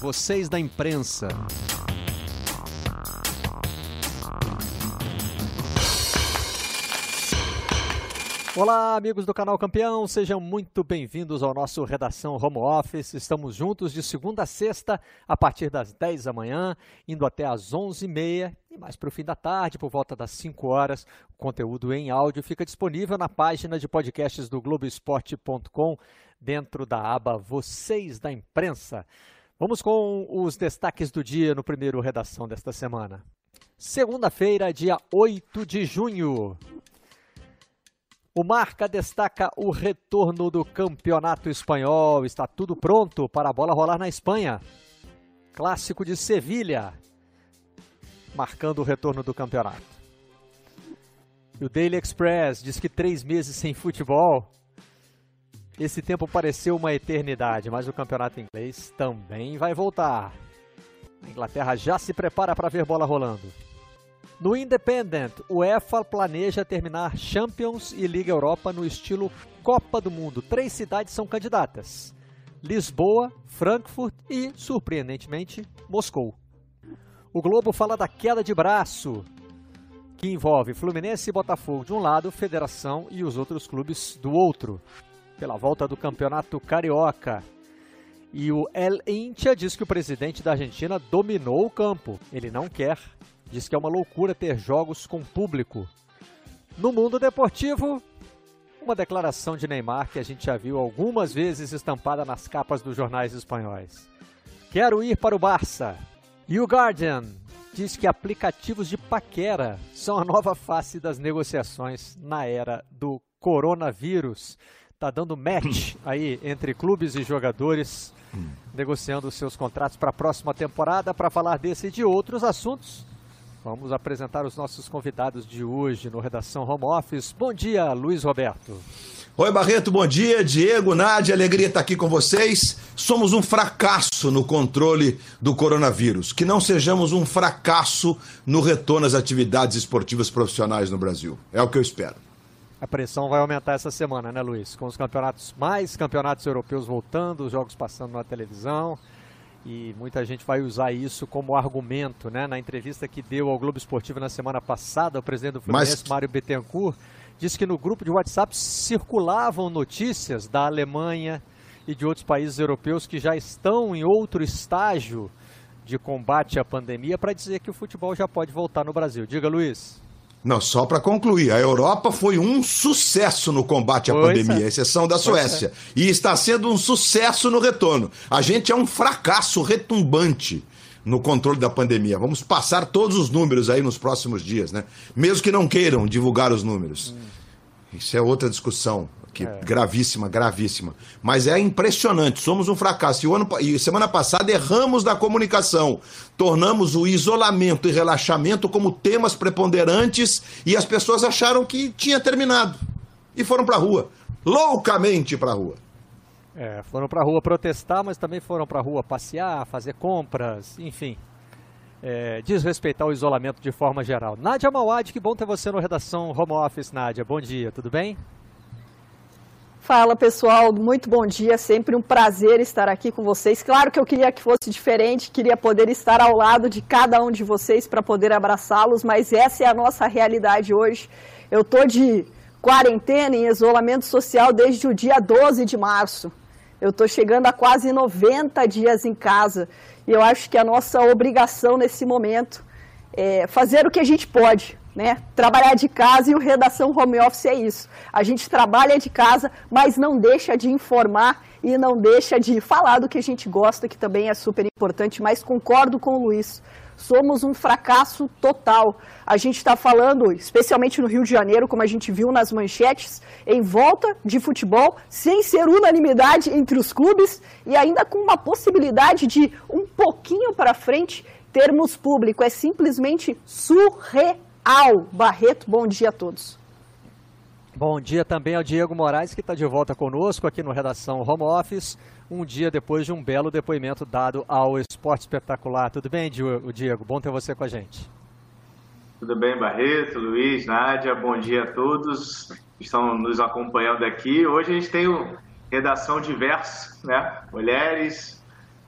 vocês da imprensa. Olá, amigos do canal Campeão, sejam muito bem-vindos ao nosso Redação Home Office. Estamos juntos de segunda a sexta, a partir das 10 da manhã, indo até às 11h30 e mais para o fim da tarde, por volta das 5 horas. O conteúdo em áudio fica disponível na página de podcasts do Globoesporte.com, dentro da aba Vocês da Imprensa. Vamos com os destaques do dia no primeiro Redação desta semana. Segunda-feira, dia 8 de junho. O Marca destaca o retorno do campeonato espanhol. Está tudo pronto para a bola rolar na Espanha. Clássico de Sevilha, marcando o retorno do campeonato. E o Daily Express diz que três meses sem futebol. Esse tempo pareceu uma eternidade, mas o campeonato inglês também vai voltar. A Inglaterra já se prepara para ver bola rolando. No Independent, o EFA planeja terminar Champions e Liga Europa no estilo Copa do Mundo. Três cidades são candidatas: Lisboa, Frankfurt e, surpreendentemente, Moscou. O Globo fala da queda de braço, que envolve Fluminense e Botafogo de um lado, Federação e os outros clubes do outro, pela volta do Campeonato Carioca. E o El Intia diz que o presidente da Argentina dominou o campo. Ele não quer diz que é uma loucura ter jogos com público. No mundo deportivo, uma declaração de Neymar que a gente já viu algumas vezes estampada nas capas dos jornais espanhóis. Quero ir para o Barça. E o Guardian diz que aplicativos de paquera são a nova face das negociações na era do coronavírus. Tá dando match aí entre clubes e jogadores negociando seus contratos para a próxima temporada. Para falar desse e de outros assuntos, Vamos apresentar os nossos convidados de hoje no Redação Home Office. Bom dia, Luiz Roberto. Oi, Barreto, bom dia. Diego, Nádia, alegria estar aqui com vocês. Somos um fracasso no controle do coronavírus. Que não sejamos um fracasso no retorno às atividades esportivas profissionais no Brasil. É o que eu espero. A pressão vai aumentar essa semana, né, Luiz? Com os campeonatos, mais campeonatos europeus voltando, os jogos passando na televisão e muita gente vai usar isso como argumento, né? Na entrevista que deu ao Globo Esportivo na semana passada, o presidente do Fluminense, Mas... Mário Bittencourt, disse que no grupo de WhatsApp circulavam notícias da Alemanha e de outros países europeus que já estão em outro estágio de combate à pandemia para dizer que o futebol já pode voltar no Brasil. Diga, Luiz. Não, só para concluir, a Europa foi um sucesso no combate à pois pandemia, é. exceção da Suécia. É. E está sendo um sucesso no retorno. A gente é um fracasso retumbante no controle da pandemia. Vamos passar todos os números aí nos próximos dias, né? Mesmo que não queiram divulgar os números. Isso é outra discussão que é. gravíssima, gravíssima. Mas é impressionante, somos um fracasso. E, o ano, e semana passada erramos na comunicação, tornamos o isolamento e relaxamento como temas preponderantes e as pessoas acharam que tinha terminado e foram para a rua, loucamente para a rua. É, foram para a rua protestar, mas também foram para a rua passear, fazer compras, enfim. É, desrespeitar o isolamento de forma geral. Nádia Mauad, que bom ter você no Redação Home Office, Nádia. Bom dia, tudo bem? Fala pessoal, muito bom dia, sempre um prazer estar aqui com vocês. Claro que eu queria que fosse diferente, queria poder estar ao lado de cada um de vocês para poder abraçá-los, mas essa é a nossa realidade hoje. Eu estou de quarentena, em isolamento social desde o dia 12 de março. Eu estou chegando a quase 90 dias em casa e eu acho que a nossa obrigação nesse momento é fazer o que a gente pode, né? Trabalhar de casa e o redação home office é isso. A gente trabalha de casa, mas não deixa de informar e não deixa de falar do que a gente gosta, que também é super importante, mas concordo com o Luiz. Somos um fracasso total. A gente está falando, especialmente no Rio de Janeiro, como a gente viu nas manchetes, em volta de futebol, sem ser unanimidade entre os clubes e ainda com uma possibilidade de um pouquinho para frente termos público. É simplesmente surreal ao Barreto. Bom dia a todos. Bom dia também ao Diego Moraes, que está de volta conosco aqui no Redação Home Office, um dia depois de um belo depoimento dado ao Esporte Espetacular. Tudo bem, Diego? Bom ter você com a gente. Tudo bem, Barreto, Luiz, Nádia, bom dia a todos que estão nos acompanhando aqui. Hoje a gente tem o Redação Diverso, né? Mulheres,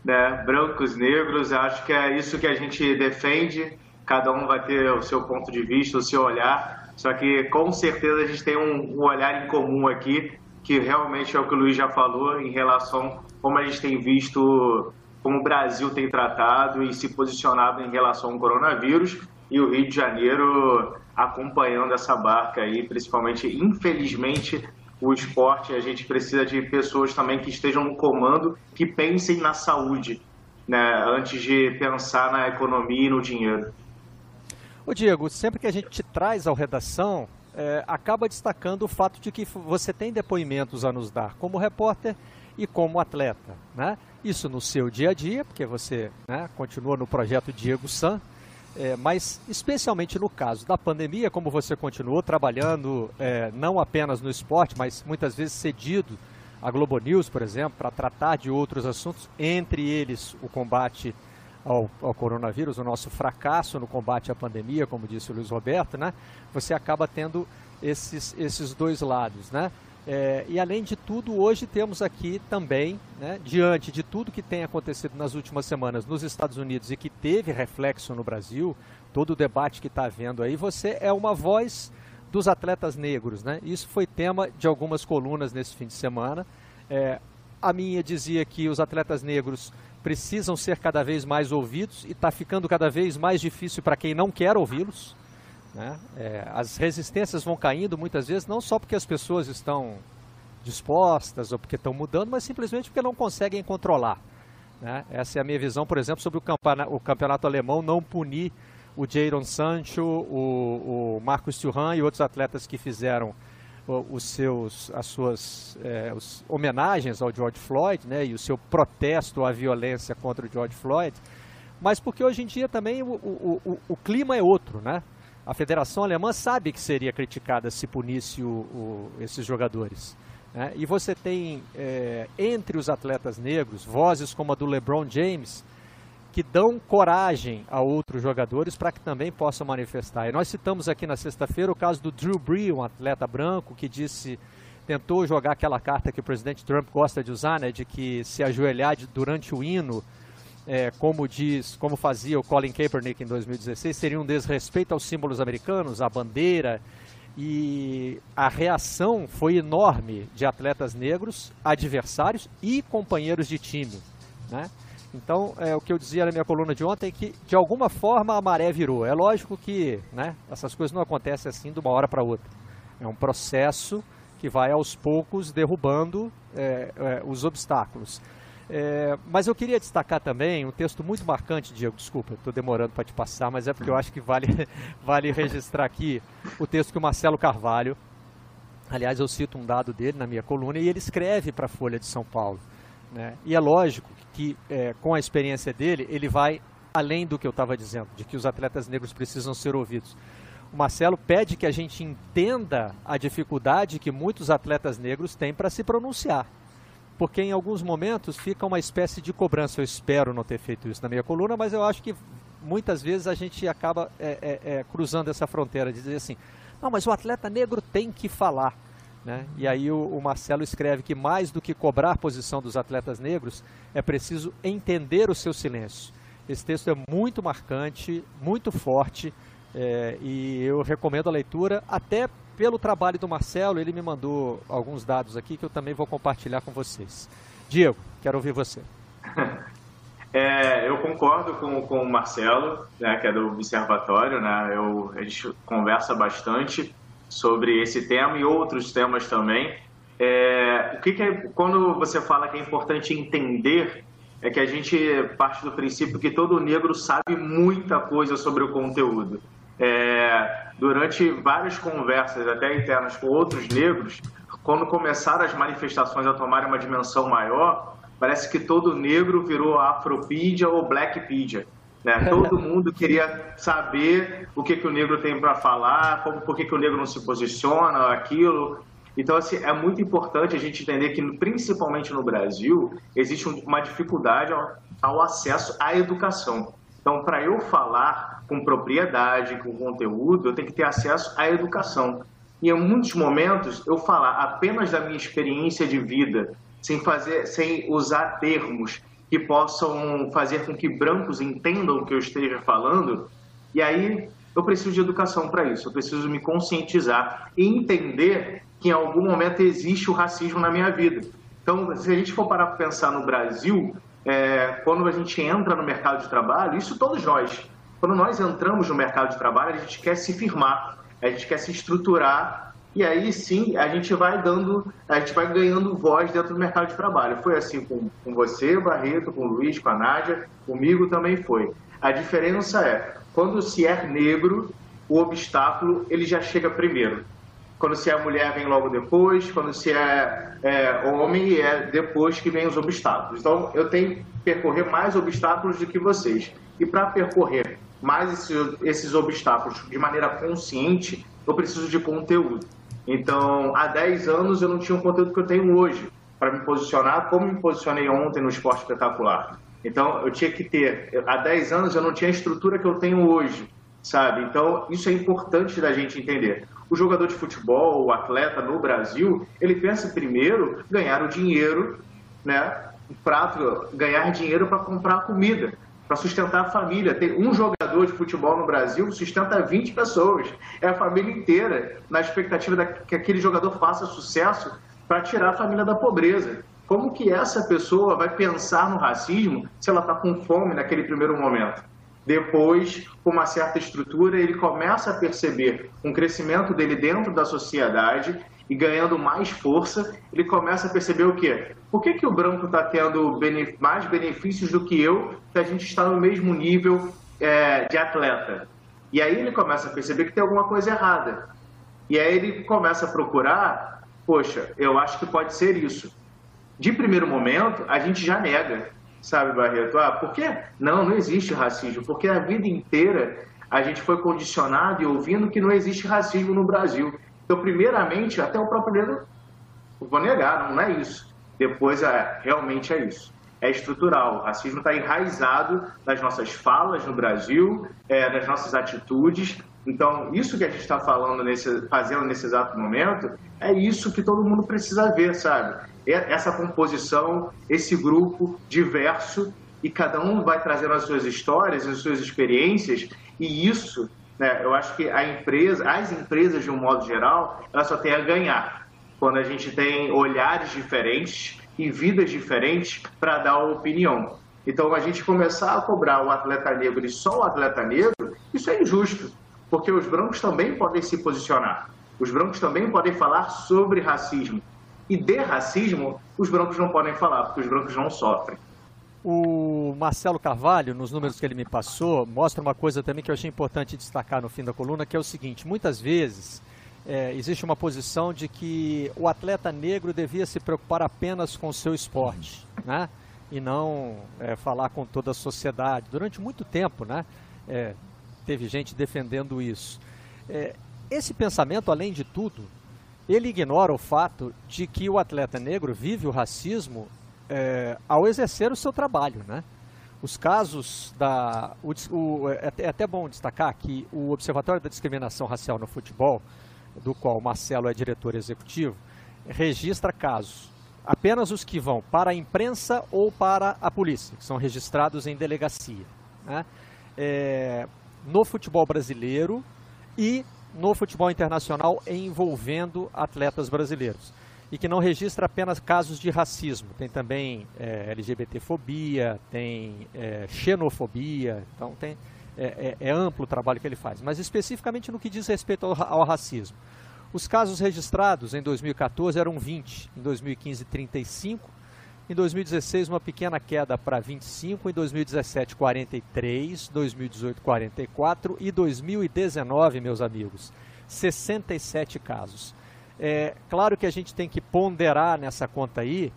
né? brancos, negros, acho que é isso que a gente defende, cada um vai ter o seu ponto de vista, o seu olhar, só que com certeza a gente tem um, um olhar em comum aqui, que realmente é o que o Luiz já falou em relação como a gente tem visto como o Brasil tem tratado e se posicionado em relação ao coronavírus e o Rio de Janeiro acompanhando essa barca aí, principalmente, infelizmente, o esporte, a gente precisa de pessoas também que estejam no comando, que pensem na saúde, né, antes de pensar na economia e no dinheiro. O Diego, sempre que a gente te traz ao redação, é, acaba destacando o fato de que você tem depoimentos a nos dar como repórter e como atleta, né? Isso no seu dia a dia, porque você né, continua no projeto Diego San, é, mas especialmente no caso da pandemia, como você continuou trabalhando é, não apenas no esporte, mas muitas vezes cedido à Globo News, por exemplo, para tratar de outros assuntos, entre eles o combate ao, ao, coronavírus, o nosso fracasso no combate à pandemia, como disse o Luiz Roberto, né? Você acaba tendo esses, esses dois lados, né? É, e além de tudo, hoje temos aqui também, né, diante de tudo que tem acontecido nas últimas semanas nos Estados Unidos e que teve reflexo no Brasil, todo o debate que está havendo aí, você é uma voz dos atletas negros. Né? Isso foi tema de algumas colunas nesse fim de semana. É, a minha dizia que os atletas negros precisam ser cada vez mais ouvidos e está ficando cada vez mais difícil para quem não quer ouvi-los. Né? É, as resistências vão caindo muitas vezes, não só porque as pessoas estão dispostas ou porque estão mudando, mas simplesmente porque não conseguem controlar. Né? Essa é a minha visão, por exemplo, sobre o campeonato, o campeonato alemão não punir o Jadon Sancho, o, o Marcos Thuram e outros atletas que fizeram os seus, as suas é, os homenagens ao George Floyd né, e o seu protesto à violência contra o George Floyd, mas porque hoje em dia também o, o, o, o clima é outro, né? a Federação Alemã sabe que seria criticada se punisse esses jogadores. Né? E você tem é, entre os atletas negros vozes como a do LeBron James que dão coragem a outros jogadores para que também possam manifestar. E nós citamos aqui na sexta-feira o caso do Drew Brees, um atleta branco que disse tentou jogar aquela carta que o presidente Trump gosta de usar, né, de que se ajoelhar durante o hino é, como diz, como fazia o Colin Kaepernick em 2016, seria um desrespeito aos símbolos americanos, à bandeira, e a reação foi enorme de atletas negros, adversários e companheiros de time, né? Então, é, o que eu dizia na minha coluna de ontem é que, de alguma forma, a maré virou. É lógico que né, essas coisas não acontecem assim de uma hora para outra. É um processo que vai aos poucos derrubando é, é, os obstáculos. É, mas eu queria destacar também um texto muito marcante, Diego, desculpa, estou demorando para te passar, mas é porque eu acho que vale, vale registrar aqui o texto que o Marcelo Carvalho, aliás, eu cito um dado dele na minha coluna, e ele escreve para a Folha de São Paulo. Né? E é lógico que, é, com a experiência dele, ele vai além do que eu estava dizendo, de que os atletas negros precisam ser ouvidos. O Marcelo pede que a gente entenda a dificuldade que muitos atletas negros têm para se pronunciar porque em alguns momentos fica uma espécie de cobrança. Eu espero não ter feito isso na minha coluna, mas eu acho que muitas vezes a gente acaba é, é, é, cruzando essa fronteira de dizer assim: não, mas o atleta negro tem que falar. Né? E aí o, o, Marcelo escreve que mais do que cobrar posição dos atletas negros, é preciso entender o seu silêncio. Esse texto é muito marcante, muito forte, é, e eu recomendo a leitura até pelo trabalho do Marcelo, ele me mandou alguns dados aqui que eu também vou compartilhar com vocês. Diego, quero ouvir você. É, eu concordo com, com o Marcelo, né, que é do Observatório, né, eu, a gente conversa bastante sobre esse tema e outros temas também. É, o que, que é, quando você fala que é importante entender, é que a gente parte do princípio que todo negro sabe muita coisa sobre o conteúdo é, durante várias conversas, até internas com outros negros, quando começaram as manifestações a tomarem uma dimensão maior, parece que todo negro virou Afropedia ou Blackpedia. Né? Todo mundo queria saber o que, que o negro tem para falar, como, por que, que o negro não se posiciona, aquilo. Então, assim, é muito importante a gente entender que, principalmente no Brasil, existe uma dificuldade ao, ao acesso à educação. Então, para eu falar com propriedade, com conteúdo, eu tenho que ter acesso à educação. E em muitos momentos eu falar apenas da minha experiência de vida, sem fazer, sem usar termos que possam fazer com que brancos entendam o que eu esteja falando. E aí eu preciso de educação para isso, eu preciso me conscientizar e entender que em algum momento existe o racismo na minha vida. Então, se a gente for parar para pensar no Brasil, é, quando a gente entra no mercado de trabalho, isso todos nós, quando nós entramos no mercado de trabalho, a gente quer se firmar, a gente quer se estruturar e aí sim a gente vai dando, a gente vai ganhando voz dentro do mercado de trabalho. Foi assim com, com você, Barreto, com o Luiz, com a Nádia, comigo também foi. A diferença é, quando se é negro, o obstáculo ele já chega primeiro. Quando se é mulher, vem logo depois. Quando se é, é homem, é depois que vem os obstáculos. Então, eu tenho que percorrer mais obstáculos do que vocês. E para percorrer mais esses, esses obstáculos de maneira consciente, eu preciso de conteúdo. Então, há 10 anos eu não tinha o conteúdo que eu tenho hoje para me posicionar como me posicionei ontem no esporte espetacular. Então, eu tinha que ter, há 10 anos eu não tinha a estrutura que eu tenho hoje, sabe? Então, isso é importante da gente entender. O jogador de futebol, o atleta no Brasil, ele pensa primeiro ganhar o dinheiro, né? Prato, ganhar dinheiro para comprar comida, para sustentar a família. Tem um jogador de futebol no Brasil sustenta 20 pessoas. É a família inteira, na expectativa de que aquele jogador faça sucesso para tirar a família da pobreza. Como que essa pessoa vai pensar no racismo se ela está com fome naquele primeiro momento? Depois, com uma certa estrutura, ele começa a perceber um crescimento dele dentro da sociedade e ganhando mais força, ele começa a perceber o quê? Por que, que o branco está tendo mais benefícios do que eu, se a gente está no mesmo nível é, de atleta? E aí ele começa a perceber que tem alguma coisa errada. E aí ele começa a procurar, poxa, eu acho que pode ser isso de primeiro momento, a gente já nega, sabe, Barreto? Ah, por quê? Não, não existe racismo, porque a vida inteira a gente foi condicionado e ouvindo que não existe racismo no Brasil. Então, primeiramente, até o próprio dedo, vou negar, não é isso. Depois, é, realmente é isso. É estrutural. O racismo está enraizado nas nossas falas no Brasil, é, nas nossas atitudes. Então, isso que a gente está falando, nesse, fazendo nesse exato momento, é isso que todo mundo precisa ver, sabe? essa composição, esse grupo diverso e cada um vai trazendo as suas histórias, as suas experiências e isso, né, eu acho que a empresa, as empresas de um modo geral, elas só têm a ganhar quando a gente tem olhares diferentes e vidas diferentes para dar opinião. Então, a gente começar a cobrar o atleta negro e só o atleta negro, isso é injusto, porque os brancos também podem se posicionar. Os brancos também podem falar sobre racismo. E de racismo, os brancos não podem falar, porque os brancos não sofrem. O Marcelo Carvalho, nos números que ele me passou, mostra uma coisa também que eu achei importante destacar no fim da coluna, que é o seguinte: muitas vezes é, existe uma posição de que o atleta negro devia se preocupar apenas com o seu esporte, né? E não é, falar com toda a sociedade. Durante muito tempo, né? É, teve gente defendendo isso. É, esse pensamento, além de tudo, ele ignora o fato de que o atleta negro vive o racismo é, ao exercer o seu trabalho, né? Os casos da... O, o, é, é até bom destacar que o Observatório da Discriminação Racial no Futebol, do qual o Marcelo é diretor executivo, registra casos, apenas os que vão para a imprensa ou para a polícia, que são registrados em delegacia. Né? É, no futebol brasileiro e no futebol internacional envolvendo atletas brasileiros. E que não registra apenas casos de racismo, tem também é, LGBTfobia, tem é, xenofobia, então tem, é, é, é, amplo o trabalho que ele faz. Mas especificamente no que diz respeito ao, ao racismo. Os casos registrados em 2014 eram 20, em 2015 35, em 2016, uma pequena queda para 25, em 2017, 43, 2018, 44 e 2019, meus amigos, 67 casos. É claro que a gente tem que ponderar nessa conta aí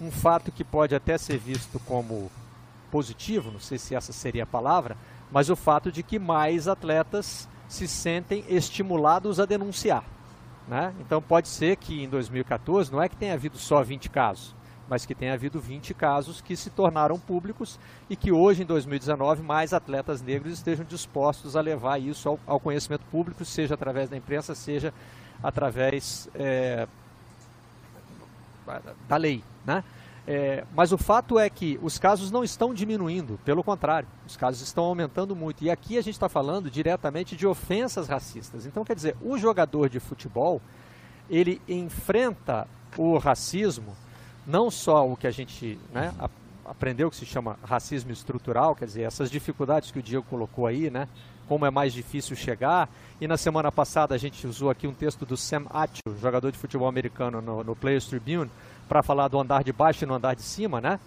um fato que pode até ser visto como positivo, não sei se essa seria a palavra, mas o fato de que mais atletas se sentem estimulados a denunciar. Né? Então pode ser que em 2014 não é que tenha havido só 20 casos, mas que tem havido 20 casos que se tornaram públicos e que hoje, em 2019, mais atletas negros estejam dispostos a levar isso ao, ao conhecimento público, seja através da imprensa, seja através é, da lei. Né? É, mas o fato é que os casos não estão diminuindo, pelo contrário, os casos estão aumentando muito. E aqui a gente está falando diretamente de ofensas racistas. Então, quer dizer, o jogador de futebol, ele enfrenta o racismo, não só o que a gente né, aprendeu que se chama racismo estrutural, quer dizer, essas dificuldades que o Diego colocou aí, né? Como é mais difícil chegar. E na semana passada a gente usou aqui um texto do Sam Atchell, jogador de futebol americano no, no Players Tribune, para falar do andar de baixo e no andar de cima, né?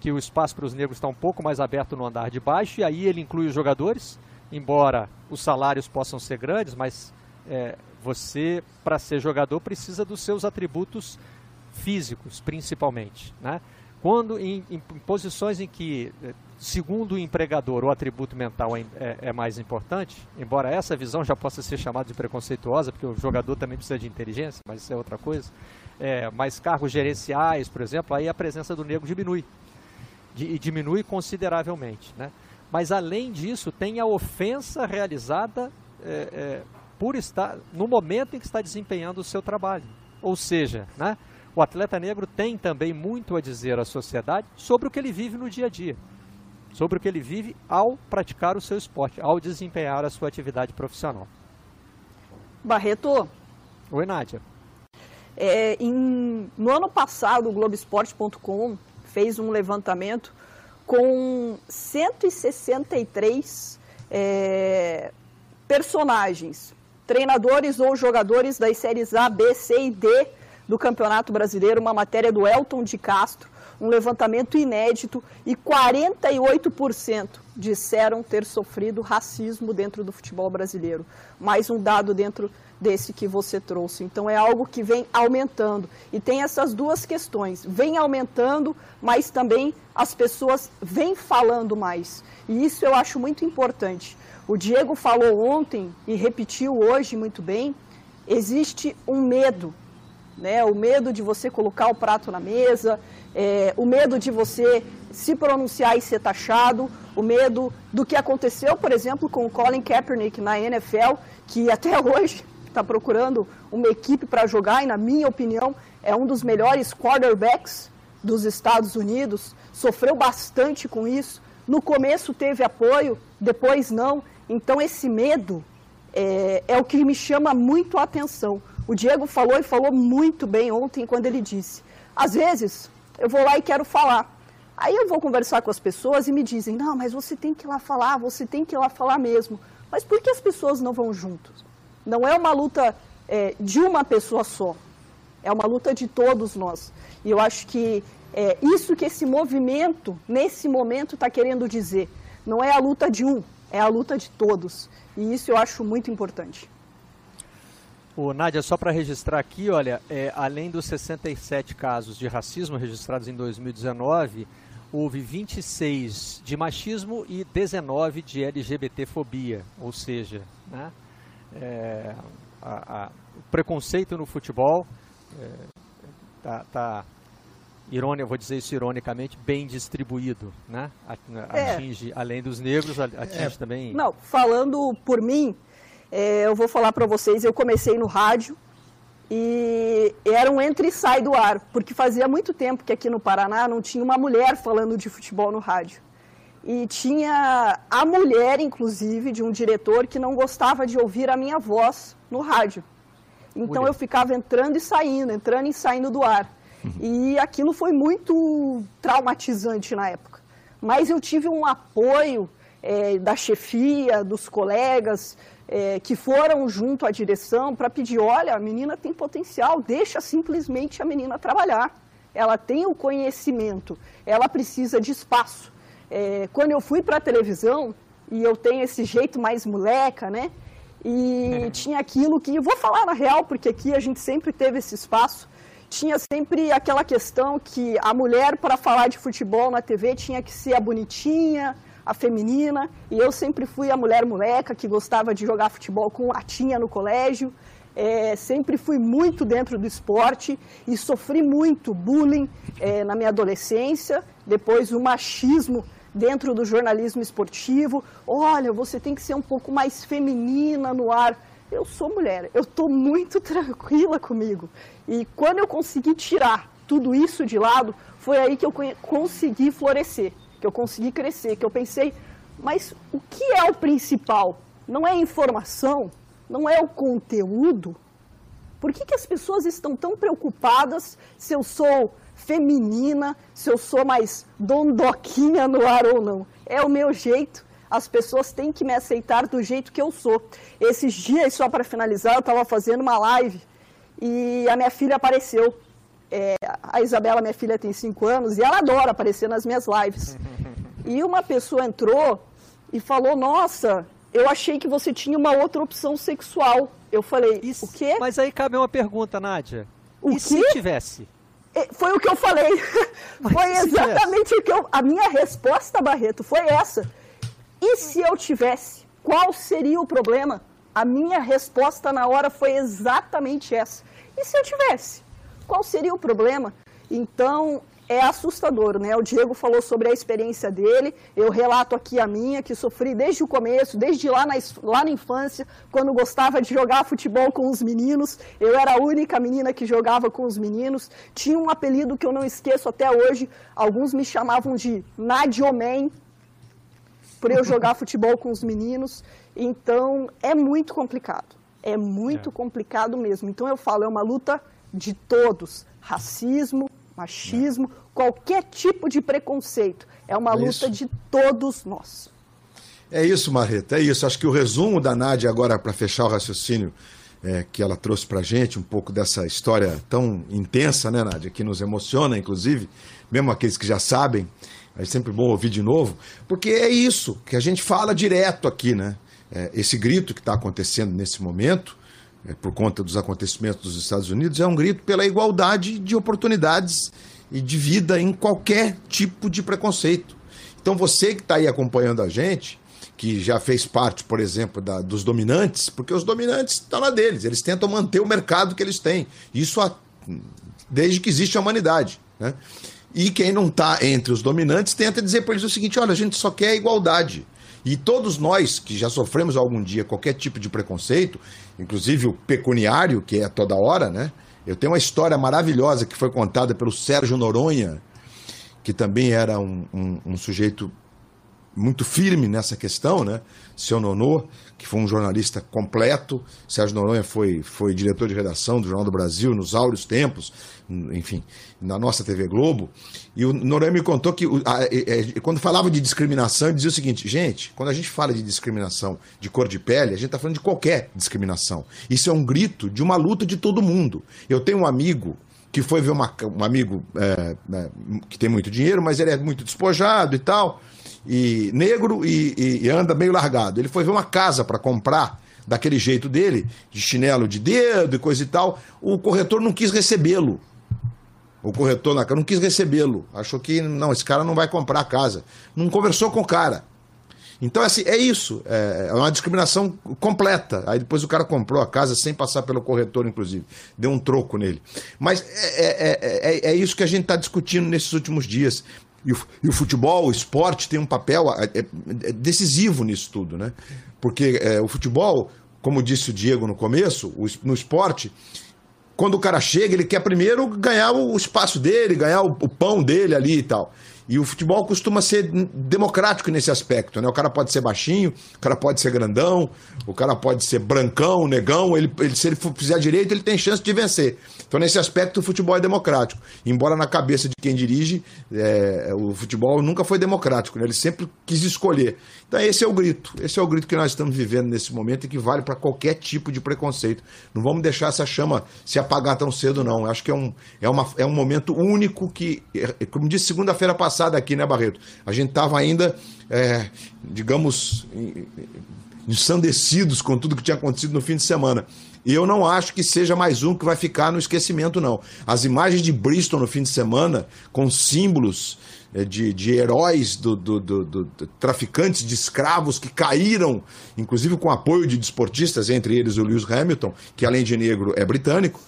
Que o espaço para os negros está um pouco mais aberto no andar de baixo, e aí ele inclui os jogadores, embora os salários possam ser grandes, mas é, você, para ser jogador, precisa dos seus atributos físicos, principalmente, né? Quando em, em, posições em que, eh, segundo o empregador, o atributo mental é, é, é, mais importante, embora essa visão já possa ser chamada de preconceituosa, porque o jogador também precisa de inteligência, mas isso é outra coisa, é, mas cargos gerenciais, por exemplo, aí a presença do negro diminui, e diminui consideravelmente. Né? Mas além disso, tem a ofensa realizada é, é, por estar no momento em que está desempenhando o seu trabalho. Ou seja, né? O atleta negro tem também muito a dizer à sociedade sobre o que ele vive no dia a dia, sobre o que ele vive ao praticar o seu esporte, ao desempenhar a sua atividade profissional. Barreto. Oi, Nádia. É, em, no ano passado, o Globoesporte.com fez um levantamento com 163 é, personagens, treinadores ou jogadores das séries A, B, C e D do Campeonato Brasileiro, uma matéria do Elton de Castro, um levantamento inédito e 48% disseram ter sofrido racismo dentro do futebol brasileiro. Mais um dado dentro desse que você trouxe. Então é algo que vem aumentando. E tem essas duas questões. Vem aumentando, mas também as pessoas vêm falando mais. E isso eu acho muito importante. O Diego falou ontem e repetiu hoje muito bem, existe um medo né? O medo de você colocar o prato na mesa, é, o medo de você se pronunciar e ser taxado, o medo do que aconteceu, por exemplo, com o Colin Kaepernick na NFL, que até hoje está procurando uma equipe para jogar e, na minha opinião, é um dos melhores quarterbacks dos Estados Unidos, sofreu bastante com isso. No começo teve apoio, depois não. Então, esse medo é, é o que me chama muito a atenção. O Diego falou e falou muito bem ontem quando ele disse: às vezes eu vou lá e quero falar. Aí eu vou conversar com as pessoas e me dizem: não, mas você tem que ir lá falar, você tem que ir lá falar mesmo. Mas por que as pessoas não vão juntos? Não é uma luta é, de uma pessoa só, é uma luta de todos nós. E eu acho que é isso que esse movimento, nesse momento, está querendo dizer. Não é a luta de um, é a luta de todos. E isso eu acho muito importante. O Nádia, só para registrar aqui, olha, é, além dos 67 casos de racismo registrados em 2019, houve 26 de machismo e 19 de LGBTfobia, ou seja, né, é, a, a, o preconceito no futebol está, é, tá, irônica, vou dizer isso ironicamente, bem distribuído, né? É. Atinge, é. além dos negros, atinge é. também... Não, falando por mim, é, eu vou falar para vocês, eu comecei no rádio e era um entra e sai do ar, porque fazia muito tempo que aqui no Paraná não tinha uma mulher falando de futebol no rádio. E tinha a mulher, inclusive, de um diretor que não gostava de ouvir a minha voz no rádio. Então mulher. eu ficava entrando e saindo, entrando e saindo do ar. Uhum. E aquilo foi muito traumatizante na época. Mas eu tive um apoio é, da chefia, dos colegas, é, que foram junto à direção para pedir, olha, a menina tem potencial, deixa simplesmente a menina trabalhar. Ela tem o conhecimento, ela precisa de espaço. É, quando eu fui para a televisão, e eu tenho esse jeito mais moleca, né? E tinha aquilo que, vou falar na real, porque aqui a gente sempre teve esse espaço, tinha sempre aquela questão que a mulher, para falar de futebol na TV, tinha que ser a bonitinha, a feminina, e eu sempre fui a mulher moleca que gostava de jogar futebol com latinha no colégio. É, sempre fui muito dentro do esporte e sofri muito bullying é, na minha adolescência, depois o machismo dentro do jornalismo esportivo. Olha, você tem que ser um pouco mais feminina no ar. Eu sou mulher, eu estou muito tranquila comigo. E quando eu consegui tirar tudo isso de lado, foi aí que eu consegui florescer, que eu consegui crescer, que eu pensei, mas o que é o principal? Não é a informação, não é o conteúdo? Por que, que as pessoas estão tão preocupadas se eu sou feminina, se eu sou mais dondoquinha no ar ou não? É o meu jeito, as pessoas têm que me aceitar do jeito que eu sou. Esses dias, só para finalizar, eu estava fazendo uma live e a minha filha apareceu. É, a Isabela, minha filha, tem 5 anos e ela adora aparecer nas minhas lives. E uma pessoa entrou e falou: Nossa, eu achei que você tinha uma outra opção sexual. Eu falei: Isso, O quê? Mas aí cabe uma pergunta, Nádia. O e quê? se tivesse? Foi o que eu falei. Mas foi exatamente o que eu. A minha resposta, Barreto, foi essa. E se eu tivesse? Qual seria o problema? A minha resposta na hora foi exatamente essa. E se eu tivesse? Qual seria o problema? Então, é assustador, né? O Diego falou sobre a experiência dele, eu relato aqui a minha, que sofri desde o começo, desde lá na, lá na infância, quando gostava de jogar futebol com os meninos, eu era a única menina que jogava com os meninos, tinha um apelido que eu não esqueço até hoje, alguns me chamavam de Nadiomen, por eu jogar futebol com os meninos. Então, é muito complicado. É muito é. complicado mesmo. Então, eu falo, é uma luta de todos. Racismo, machismo, qualquer tipo de preconceito. É uma é luta isso. de todos nós. É isso, Marreta, é isso. Acho que o resumo da Nádia, agora para fechar o raciocínio é, que ela trouxe para gente, um pouco dessa história tão intensa, né, Nádia, que nos emociona, inclusive, mesmo aqueles que já sabem, é sempre bom ouvir de novo, porque é isso que a gente fala direto aqui, né? É, esse grito que está acontecendo nesse momento, é, por conta dos acontecimentos dos Estados Unidos, é um grito pela igualdade de oportunidades e de vida em qualquer tipo de preconceito. Então você que está aí acompanhando a gente, que já fez parte, por exemplo, da, dos dominantes, porque os dominantes estão na deles, eles tentam manter o mercado que eles têm. Isso a, desde que existe a humanidade. Né? E quem não está entre os dominantes tenta dizer para eles o seguinte: olha, a gente só quer igualdade. E todos nós que já sofremos algum dia qualquer tipo de preconceito, inclusive o pecuniário, que é toda hora, né? Eu tenho uma história maravilhosa que foi contada pelo Sérgio Noronha, que também era um, um, um sujeito muito firme nessa questão, né? Seu Nonô, que foi um jornalista completo. Sérgio Noronha foi, foi diretor de redação do Jornal do Brasil nos áureos tempos, enfim, na nossa TV Globo. E o Noronha me contou que a, a, a, quando falava de discriminação, ele dizia o seguinte: gente, quando a gente fala de discriminação de cor de pele, a gente está falando de qualquer discriminação. Isso é um grito de uma luta de todo mundo. Eu tenho um amigo que foi ver uma, um amigo é, é, que tem muito dinheiro, mas ele é muito despojado e tal e negro e, e, e anda meio largado. Ele foi ver uma casa para comprar daquele jeito dele, de chinelo de dedo e coisa e tal. O corretor não quis recebê-lo. O corretor na casa não quis recebê-lo. Achou que não, esse cara não vai comprar a casa. Não conversou com o cara. Então, assim, é isso. É, é uma discriminação completa. Aí depois o cara comprou a casa sem passar pelo corretor, inclusive. Deu um troco nele. Mas é, é, é, é, é isso que a gente está discutindo nesses últimos dias. E o, e o, futebol, o esporte tem um papel é, é, é decisivo nisso tudo, né? Porque é, o futebol, como disse o Diego no começo, o, no esporte, quando o cara chega, ele quer primeiro ganhar o espaço dele, ganhar o, o pão dele ali e tal. E o futebol costuma ser democrático nesse aspecto, né? O cara pode ser baixinho, o cara pode ser grandão, o cara pode ser brancão, negão, ele, ele, se ele fizer direito, ele tem chance de vencer. Então, nesse aspecto, o futebol é democrático. Embora na cabeça de quem dirige, é, o futebol nunca foi democrático, né? ele sempre quis escolher. Então, esse é o grito. Esse é o grito que nós estamos vivendo nesse momento e que vale para qualquer tipo de preconceito. Não vamos deixar essa chama se apagar tão cedo, não. Acho que é um, é uma, é um momento único que, é, como disse segunda-feira passada aqui, né, Barreto? A gente estava ainda, é, digamos, ensandecidos com tudo que tinha acontecido no fim de semana. E eu não acho que seja mais um que vai ficar no esquecimento, não. As imagens de Bristol no fim de semana, com símbolos é, de, de heróis, do, do, do, do, traficantes de escravos que caíram, inclusive com apoio de desportistas, entre eles o Lewis Hamilton, que além de negro é britânico.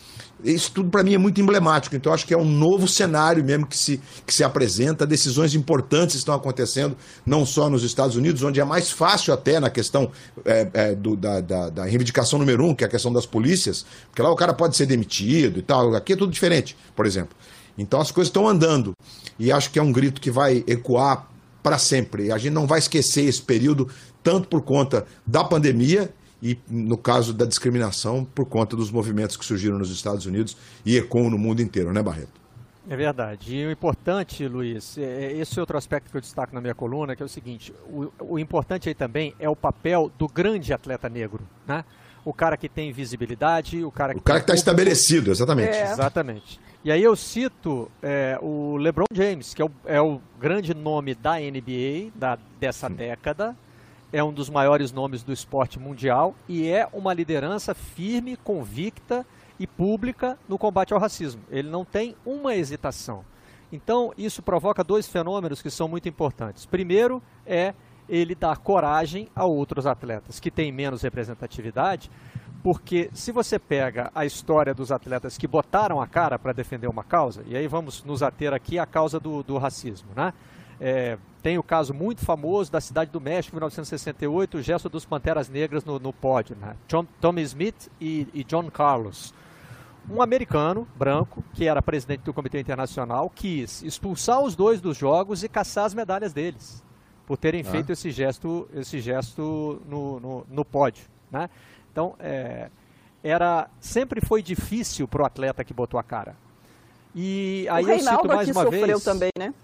Isso tudo para mim é muito emblemático. Então acho que é um novo cenário mesmo que se, que se apresenta. Decisões importantes estão acontecendo, não só nos Estados Unidos, onde é mais fácil até na questão é, é, do, da, da, da, reivindicação número um, que é a questão das polícias, porque lá o cara pode ser demitido e tal. Aqui é tudo diferente, por exemplo. Então as coisas estão andando. E acho que é um grito que vai ecoar para sempre. A gente não vai esquecer esse período, tanto por conta da pandemia e, no caso da discriminação, por conta dos movimentos que surgiram nos Estados Unidos e ecoam no mundo inteiro, né, Barreto? É verdade. E o importante, Luiz, é, é esse outro aspecto que eu destaco na minha coluna, que é o seguinte: o, o importante aí também é o papel do grande atleta negro, né? O cara que tem visibilidade, o cara que. O cara que está estabelecido, exatamente. É. Exatamente. E aí eu cito é, o LeBron James, que é o, é o, grande nome da NBA da, dessa década, é um dos maiores nomes do esporte mundial e é uma liderança firme, convicta e pública no combate ao racismo. Ele não tem uma hesitação. Então, isso provoca dois fenômenos que são muito importantes. Primeiro é ele dar coragem a outros atletas que têm menos representatividade, porque se você pega a história dos atletas que botaram a cara para defender uma causa, e aí vamos nos ater aqui à causa do, do racismo, né? É, tem o caso muito famoso da Cidade do México, 1968, o gesto dos Panteras Negras no, no pódio, né? John, Tommy Smith e, e John Carlos um americano branco, que era presidente do Comitê Internacional, quis expulsar os dois dos jogos e caçar as medalhas deles, por terem ah. feito esse gesto, esse gesto no, no, no pódio. Né? Então, é, era, sempre foi difícil para o atleta que botou a cara. E aí o Reinaldo eu cito mais aqui uma sofreu vez, também, né?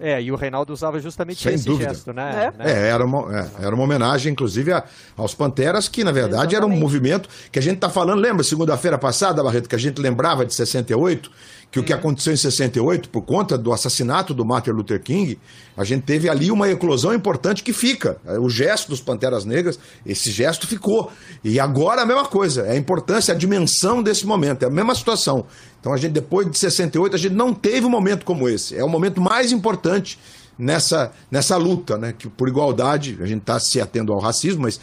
É, e o Reinaldo usava justamente Sem esse dúvida. gesto, né? É, é era, uma, é, era uma homenagem, inclusive, a, aos Panteras, que na verdade Exatamente. era um movimento que a gente está falando. Lembra, segunda-feira passada, Barreto, que a gente lembrava de 68? que o que aconteceu em 68, por conta do assassinato do Martin Luther King, a gente teve ali uma eclosão importante que fica. O gesto dos Panteras Negras, esse gesto ficou. E agora a mesma coisa, é a importância, a dimensão desse momento, é a mesma situação. Então a gente, depois de 68, a gente não teve um momento como esse. É o momento mais importante nessa, nessa luta, né? Que por igualdade, a gente está se atendo ao racismo, mas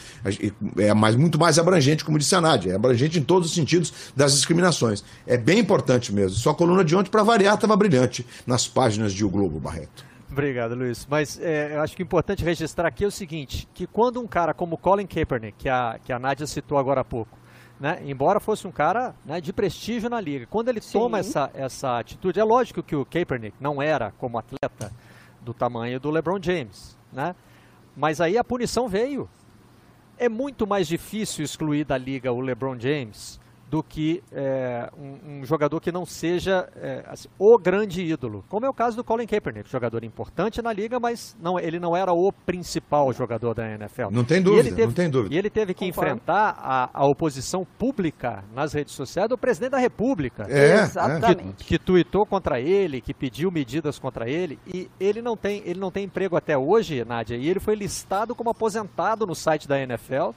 é mais, muito mais abrangente, como disse a Nádia, é abrangente em todos os sentidos das discriminações. É bem importante mesmo. Sua coluna de ontem, para variar, estava brilhante nas páginas de O Globo, Barreto. Obrigado, Luiz. Mas é, eu acho que é importante registrar aqui é o seguinte, que quando um cara como Colin Kaepernick, que a, que a Nádia citou agora há pouco, né, embora fosse um cara né, de prestígio na liga, quando ele Sim. toma essa, essa atitude, é lógico que o Kaepernick não era, como atleta, do tamanho do LeBron James, né? Mas aí a punição veio. É muito mais difícil excluir da liga o LeBron James do que é, um, um, jogador que não seja é, assim, o grande ídolo, como é o caso do Colin Kaepernick, jogador importante na liga, mas não, ele não era o principal jogador da NFL. Não tem dúvida, teve, não tem dúvida. E ele teve que Concordo. enfrentar a, a, oposição pública nas redes sociais do presidente da República, é, exatamente, que, que tuitou contra ele, que pediu medidas contra ele, e ele não tem, ele não tem emprego até hoje, Nádia, e ele foi listado como aposentado no site da NFL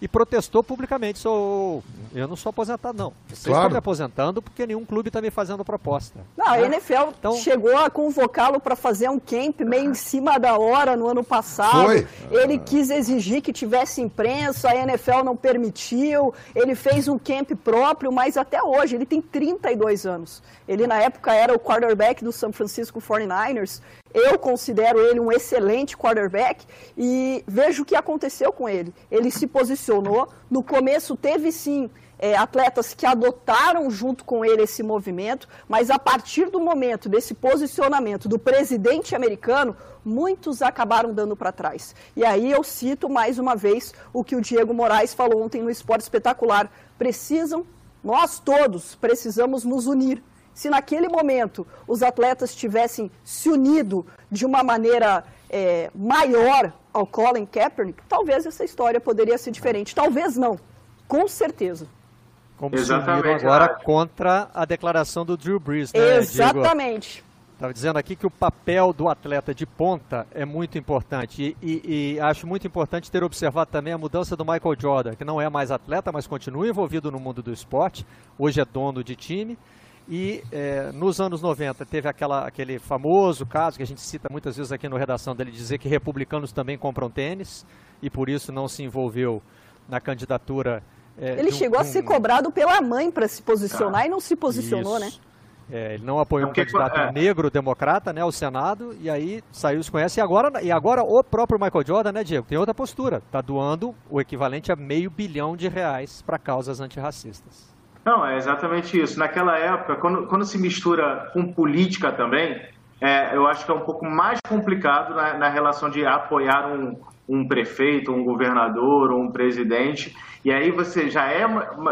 e protestou publicamente. Sou, eu não sou aposentado, não. Vocês claro. estão me aposentando porque nenhum clube está me fazendo proposta. Não, né? a NFL então, chegou a convocá-lo para fazer um camp meio em cima da hora no ano passado. Foi. Ele quis exigir que tivesse imprensa, a NFL não permitiu. Ele fez um camp próprio, mas até hoje, ele tem 32 anos. Ele, na época, era o quarterback do San Francisco 49ers eu considero ele um excelente quarterback e vejo o que aconteceu com ele. Ele se posicionou. No começo teve sim é, atletas que adotaram junto com ele esse movimento, mas a partir do momento desse posicionamento do presidente americano, muitos acabaram dando para trás. E aí eu cito mais uma vez o que o Diego Moraes falou ontem no Esporte Espetacular. Precisam, nós todos precisamos nos unir se naquele momento os atletas tivessem se unido de uma maneira é, maior ao Colin Kaepernick, talvez essa história poderia ser diferente. Talvez não, com certeza. Como Exatamente. agora contra a declaração do Drew Brees, né, Exatamente. Estava dizendo aqui que o papel do atleta de ponta é muito importante e, e, e, acho muito importante ter observado também a mudança do Michael Jordan, que não é mais atleta, mas continua envolvido no mundo do esporte. Hoje é dono de time e é, nos anos 90 teve aquela, aquele famoso caso que a gente cita muitas vezes aqui no redação dele dizer que republicanos também compram tênis e por isso não se envolveu na candidatura. É, ele um, chegou um... a ser cobrado pela mãe para se posicionar ah, e não se posicionou, isso. né? É, ele não apoiou um candidato é. negro democrata né, ao Senado e aí saiu se conhece. E agora, e agora o próprio Michael Jordan, né, Diego, tem outra postura. Está doando o equivalente a meio bilhão de reais para causas antirracistas. Não, é exatamente isso. Naquela época, quando, quando se mistura com política também, é, eu acho que é um pouco mais complicado na, na relação de apoiar um, um prefeito, um governador ou um presidente, e aí você já é,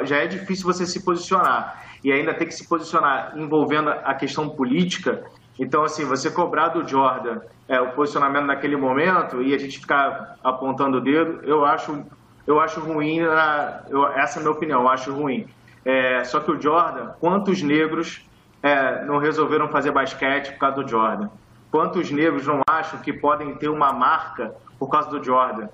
já é difícil você se posicionar. E ainda tem que se posicionar envolvendo a questão política. Então, assim, você cobrar do Jordan é, o posicionamento naquele momento e a gente ficar apontando o dedo, eu acho, eu acho ruim, eu, essa é a minha opinião, eu acho ruim. É, só que o Jordan, quantos negros é, não resolveram fazer basquete por causa do Jordan? Quantos negros não acham que podem ter uma marca por causa do Jordan?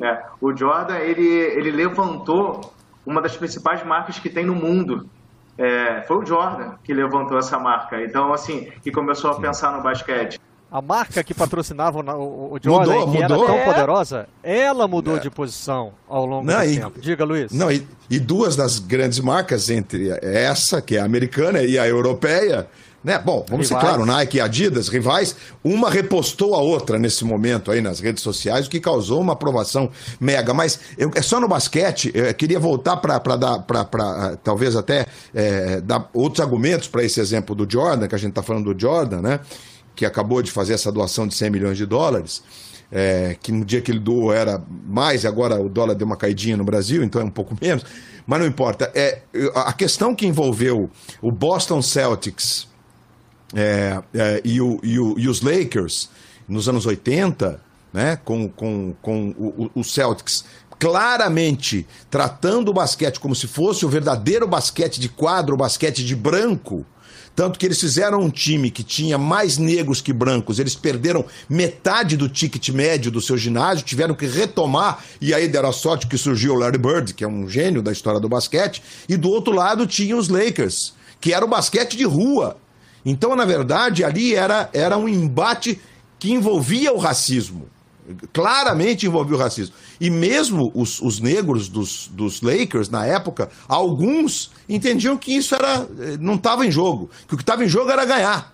É, o Jordan, ele, ele levantou uma das principais marcas que tem no mundo. É, foi o Jordan que levantou essa marca. Então, assim, que começou a pensar no basquete a marca que patrocinava o, o Jordan, mudou, que mudou. era tão é. poderosa, ela mudou é. de posição ao longo não, do e, tempo. Diga, Luiz. Não, e, e, duas das grandes marcas, entre essa, que é a americana, e a europeia, né? Bom, vamos rivais. ser claro, Nike e Adidas, rivais, uma repostou a outra nesse momento aí nas redes sociais, o que causou uma aprovação mega. Mas eu, é só no basquete, eu queria voltar para dar, para talvez até é, dar outros argumentos para esse exemplo do Jordan, que a gente está falando do Jordan, né? Que acabou de fazer essa doação de 100 milhões de dólares, é, que no dia que ele doou era mais, agora o dólar deu uma caidinha no Brasil, então é um pouco menos, mas não importa. É, a questão que envolveu o Boston Celtics é, é, e, o, e, o, e, os Lakers nos anos 80, né, com, com, com o, o Celtics claramente tratando o basquete como se fosse o verdadeiro basquete de quadro, o basquete de branco, tanto que eles fizeram um time que tinha mais negros que brancos. Eles perderam metade do ticket médio do seu ginásio, tiveram que retomar. E aí deram a sorte que surgiu o Larry Bird, que é um gênio da história do basquete. E do outro lado tinha os Lakers, que era o basquete de rua. Então, na verdade, ali era, era um embate que envolvia o racismo claramente envolveu o racismo. E mesmo os, os negros dos, dos Lakers, na época, alguns entendiam que isso era eh, não estava em jogo, que o que estava em jogo era ganhar.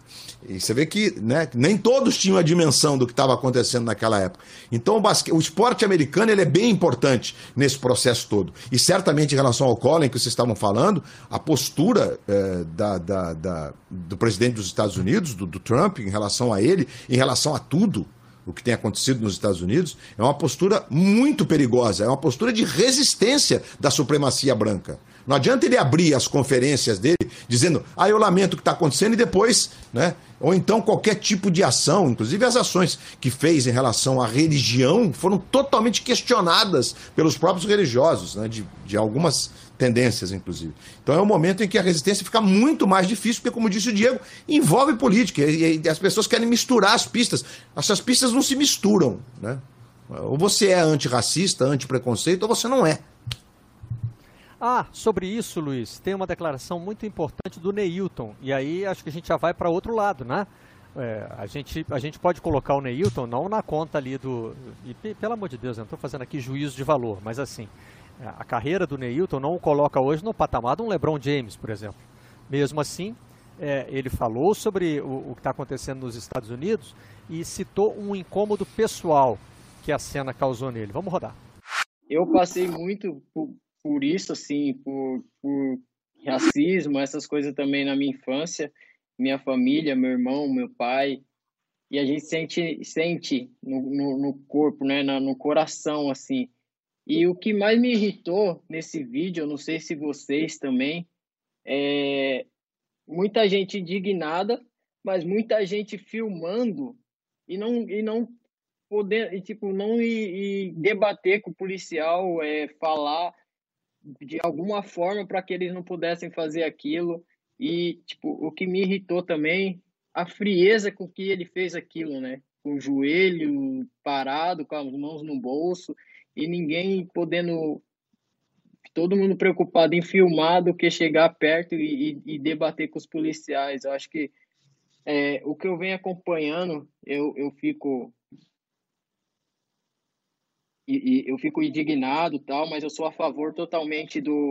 E você vê que né, nem todos tinham a dimensão do que estava acontecendo naquela época. Então, o, basque... o esporte americano ele é bem importante nesse processo todo. E certamente, em relação ao Colin, que vocês estavam falando, a postura é, da, da, da, do presidente dos Estados Unidos, do, do Trump, em relação a ele, em relação a tudo, o que tem acontecido nos Estados Unidos, é uma postura muito perigosa, é uma postura de resistência da supremacia branca. Não adianta ele abrir as conferências dele dizendo, ah, eu lamento o que está acontecendo e depois, né? Ou então qualquer tipo de ação, inclusive as ações que fez em relação à religião foram totalmente questionadas pelos próprios religiosos, né? De, de algumas tendências, inclusive. Então é um momento em que a resistência fica muito mais difícil, porque, como disse o Diego, envolve política e, e as pessoas querem misturar as pistas. Essas pistas não se misturam, né? Ou você é antirracista, antipreconceito, ou você não é. Ah, sobre isso, Luiz, tem uma declaração muito importante do Neilton. E aí acho que a gente já vai para outro lado, né? É, a, gente, a gente pode colocar o Neilton não na conta ali do. E, pelo amor de Deus, eu não estou fazendo aqui juízo de valor, mas assim, a carreira do Neilton não o coloca hoje no patamar de um LeBron James, por exemplo. Mesmo assim, é, ele falou sobre o, o que está acontecendo nos Estados Unidos e citou um incômodo pessoal que a cena causou nele. Vamos rodar. Eu passei muito por, por isso, assim, por, por racismo, essas coisas também na minha infância. Minha família, meu irmão, meu pai, e a gente sente sente no, no, no corpo, né, no coração, assim, e o que mais me irritou nesse vídeo, eu não sei se vocês também, é muita gente indignada, mas muita gente filmando e não e não poder e tipo não ir debater com o policial, é, falar de alguma forma para que eles não pudessem fazer aquilo. E tipo, o que me irritou também, a frieza com que ele fez aquilo, né? Com o joelho parado, com as mãos no bolso e ninguém podendo todo mundo preocupado em filmar do que chegar perto e, e, e debater com os policiais. Eu acho que é, o que eu venho acompanhando, eu, eu fico e, e, eu fico indignado tal, mas eu sou a favor totalmente do,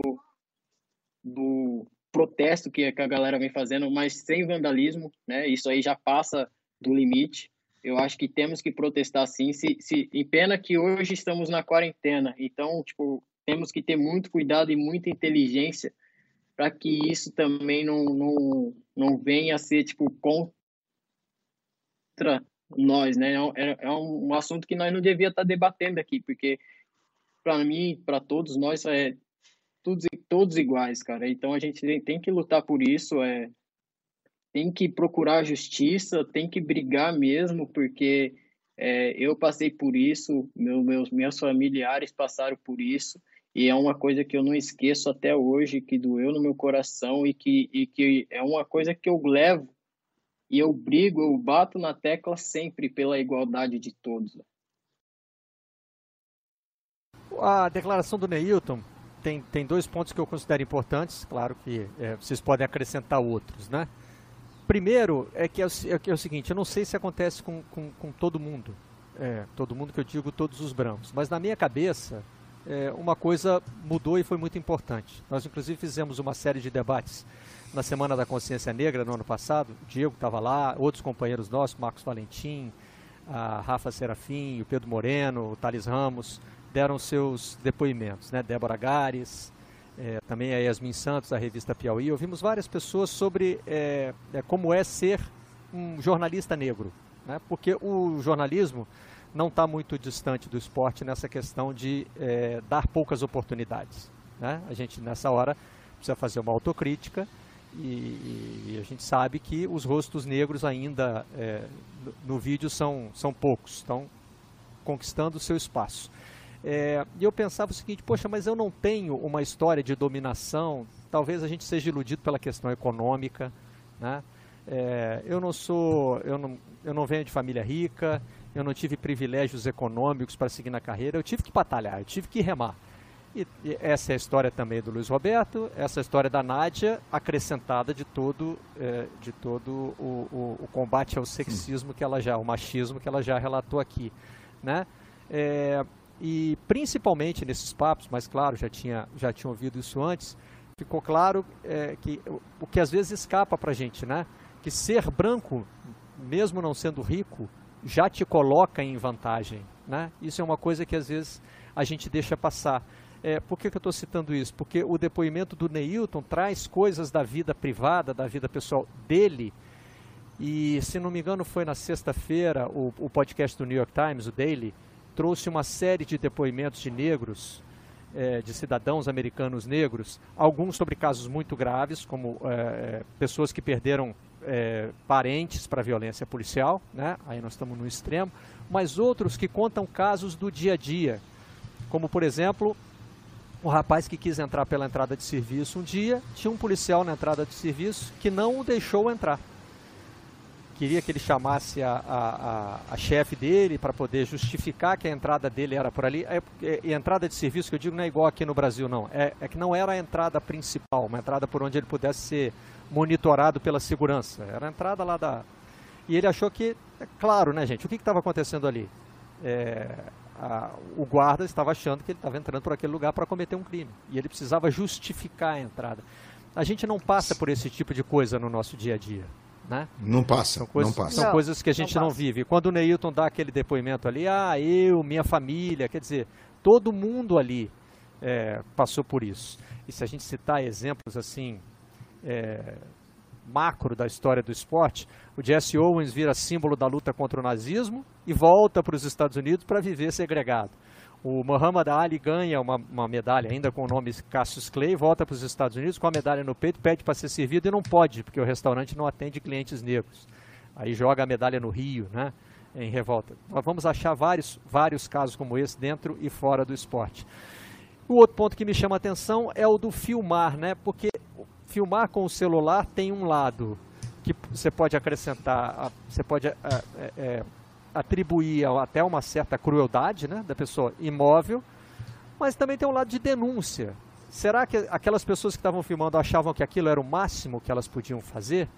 do protesto que, que a galera vem fazendo, mas sem vandalismo, né? Isso aí já passa do limite. Eu acho que temos que protestar sim. Se, se, e pena que hoje estamos na quarentena. Então, tipo, temos que ter muito cuidado e muita inteligência para que isso também não, não, não venha a ser tipo contra nós, né? É, é um assunto que nós não devia estar tá debatendo aqui, porque para mim, para todos nós é todos, todos iguais, cara. Então a gente tem que lutar por isso, é tem que procurar justiça, tem que brigar mesmo, porque é, eu passei por isso, meu, meus, meus familiares passaram por isso, e é uma coisa que eu não esqueço até hoje, que doeu no meu coração e que, e que é uma coisa que eu levo e eu brigo, eu bato na tecla sempre pela igualdade de todos. A declaração do Neilton tem, tem dois pontos que eu considero importantes, claro que é, vocês podem acrescentar outros, né? Primeiro é que é, o, é, que é o seguinte, eu não sei se acontece com, com, com todo mundo, é, todo mundo que eu digo, todos os brancos, mas na minha cabeça é, uma coisa mudou e foi muito importante. Nós inclusive fizemos uma série de debates na Semana da Consciência Negra no ano passado, o Diego estava lá, outros companheiros nossos, Marcos Valentim, a Rafa Serafim, o Pedro Moreno, o Thales Ramos, deram seus depoimentos, né? Débora Gares, é, também a Yasmin Santos, da revista Piauí. Ouvimos várias pessoas sobre é, é, como é ser um jornalista negro, né? porque o jornalismo não está muito distante do esporte nessa questão de é, dar poucas oportunidades. Né? A gente, nessa hora, precisa fazer uma autocrítica e, e a gente sabe que os rostos negros ainda é, no, no, vídeo são, são poucos, estão conquistando o seu espaço. É, e eu pensava o seguinte, poxa, mas eu não tenho uma história de dominação, talvez a gente seja iludido pela questão econômica, né? É, eu não sou, eu não, eu não venho de família rica, eu não tive privilégios econômicos para seguir na carreira, eu tive que batalhar, eu tive que remar. E, e essa é a história também do Luiz Roberto, essa é a história da Nádia, acrescentada de todo, é, de todo o, o, o, combate ao sexismo que ela já, o machismo que ela já relatou aqui, né? É, e principalmente nesses papos, mas claro, já tinha, já tinha ouvido isso antes, ficou claro é, que o que às vezes escapa para a gente, né? Que ser branco, mesmo não sendo rico, já te coloca em vantagem, né? Isso é uma coisa que às vezes a gente deixa passar. É, por que, que eu estou citando isso? Porque o depoimento do Neilton traz coisas da vida privada, da vida pessoal dele, e se não me engano foi na sexta-feira o, o podcast do New York Times, o Daily, trouxe uma série de depoimentos de negros, é, de cidadãos americanos negros, alguns sobre casos muito graves, como é, pessoas que perderam é, parentes para violência policial, né? aí nós estamos no extremo, mas outros que contam casos do dia a dia, como por exemplo, um rapaz que quis entrar pela entrada de serviço um dia, tinha um policial na entrada de serviço que não o deixou entrar queria que ele chamasse a, a, a, a chefe dele para poder justificar que a entrada dele era por ali. É, é, entrada de serviço, que eu digo, não é igual aqui no Brasil, não. É, é, que não era a entrada principal, uma entrada por onde ele pudesse ser monitorado pela segurança. Era a entrada lá da. E ele achou que, é claro, né, gente, o que estava acontecendo ali? É, a, o guarda estava achando que ele estava entrando por aquele lugar para cometer um crime. E ele precisava justificar a entrada. A gente não passa por esse tipo de coisa no nosso dia a dia. Né? Não passa, são coisas, não passa. São coisas que a gente não, não vive. Quando o Neilton dá aquele depoimento ali, ah, eu, minha família, quer dizer, todo mundo ali é, passou por isso. E se a gente citar exemplos assim, é, macro da história do esporte, o Jesse Owens vira símbolo da luta contra o nazismo e volta para os Estados Unidos para viver segregado. O Muhammad Ali ganha uma, uma, medalha, ainda com o nome Cassius Clay, volta para os Estados Unidos com a medalha no peito, pede para ser servido e não pode, porque o restaurante não atende clientes negros. Aí joga a medalha no Rio, né, em revolta. Nós vamos achar vários, vários casos como esse dentro e fora do esporte. O outro ponto que me chama a atenção é o do filmar, né, porque filmar com o celular tem um lado que você pode acrescentar, você pode é, é, atribuir até uma certa crueldade né, da pessoa imóvel, mas também tem um lado de denúncia. Será que aquelas pessoas que estavam filmando achavam que aquilo era o máximo que elas podiam fazer?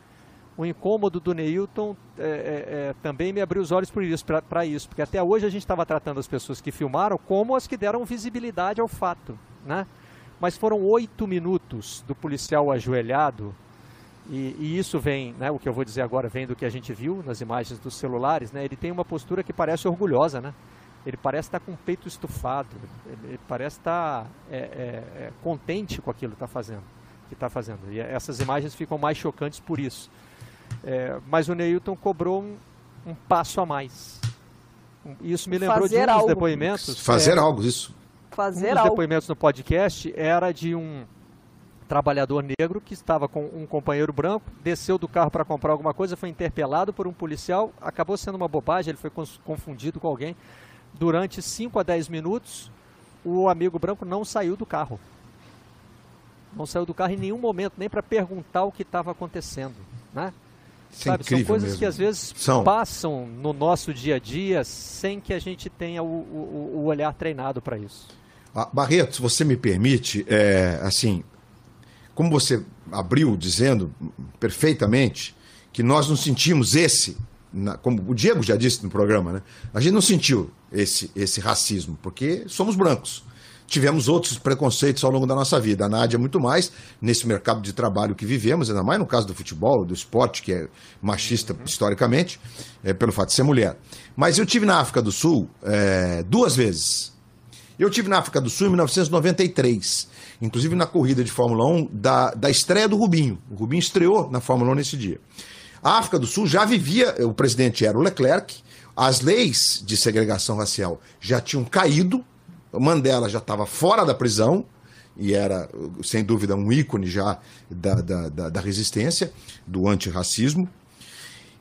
O incômodo do Neilton é, é, é, também me abriu os olhos para isso, isso, porque até hoje a gente estava tratando as pessoas que filmaram como as que deram visibilidade ao fato. Né? Mas foram oito minutos do policial ajoelhado e, e, isso vem, né, o que eu vou dizer agora vem do que a gente viu nas imagens dos celulares, né, ele tem uma postura que parece orgulhosa, né? Ele parece estar com o peito estufado, ele, parece estar é, é, é, contente com aquilo que está fazendo. que está fazendo. E essas imagens ficam mais chocantes por isso. É, mas o Neilton cobrou um, um, passo a mais. Isso me lembrou Fazer de um dos algo. depoimentos. Fazer é, algo, isso. Fazer um dos algo. depoimentos no podcast era de um trabalhador negro que estava com um companheiro branco, desceu do carro para comprar alguma coisa, foi interpelado por um policial, acabou sendo uma bobagem, ele foi confundido com alguém. Durante 5 a 10 minutos, o amigo branco não saiu do carro. Não saiu do carro em nenhum momento, nem para perguntar o que estava acontecendo. Né? Isso é Sabe, são coisas mesmo. que às vezes São. passam no nosso dia a dia sem que a gente tenha o, o, o olhar treinado para isso. Ah, Barreto, se você me permite, é, assim, como você abriu dizendo perfeitamente que nós não sentimos esse, como o Diego já disse no programa, né? A gente não sentiu esse, esse racismo, porque somos brancos. Tivemos outros preconceitos ao longo da nossa vida. A Nádia, muito mais nesse mercado de trabalho que vivemos, ainda mais no caso do futebol, do esporte, que é machista historicamente, é, pelo fato de ser mulher. Mas eu tive na África do Sul é, duas vezes. Eu tive na África do Sul em 1993, inclusive na corrida de Fórmula 1 da, da estreia do Rubinho. O Rubinho estreou na Fórmula 1 nesse dia. A África do Sul já vivia, o presidente era o Leclerc, as leis de segregação racial já tinham caído, Mandela já estava fora da prisão, e era, sem dúvida, um ícone já da, da, da, da resistência, do antirracismo.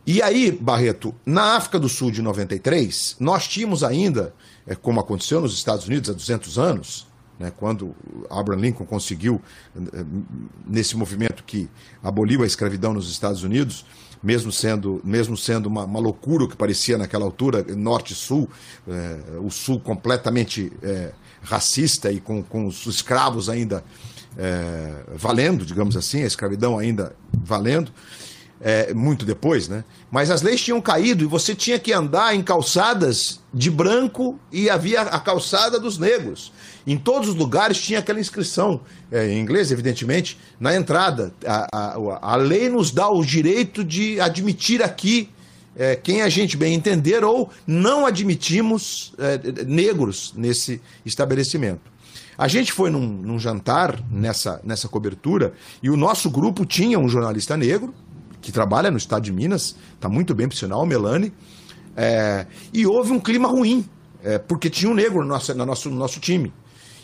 E aí, Barreto, na África do Sul de 93, nós tínhamos ainda, é, como aconteceu nos Estados Unidos há 200 anos, né, quando Abraham Lincoln conseguiu, eh, nesse movimento que aboliu a escravidão nos Estados Unidos, mesmo sendo, mesmo sendo uma, uma loucura o que parecia naquela altura, norte e sul, eh, o sul completamente eh, racista e com, com os escravos ainda valendo, digamos assim, a escravidão ainda valendo é, muito depois, né? Mas as leis tinham caído e você tinha que andar em calçadas de branco e havia a calçada dos negros. Em todos os lugares tinha aquela inscrição, é, em inglês, evidentemente, na entrada. A, a, a lei nos dá o direito de admitir aqui é, quem a gente bem entender ou não admitimos é, negros nesse estabelecimento. A gente foi num, num jantar nessa, nessa cobertura e o nosso grupo tinha um jornalista negro que trabalha no estado de Minas, está muito bem, por sinal, o Melanie, é, e houve um clima ruim, é, porque tinha um negro no nosso, no, nosso, no nosso time.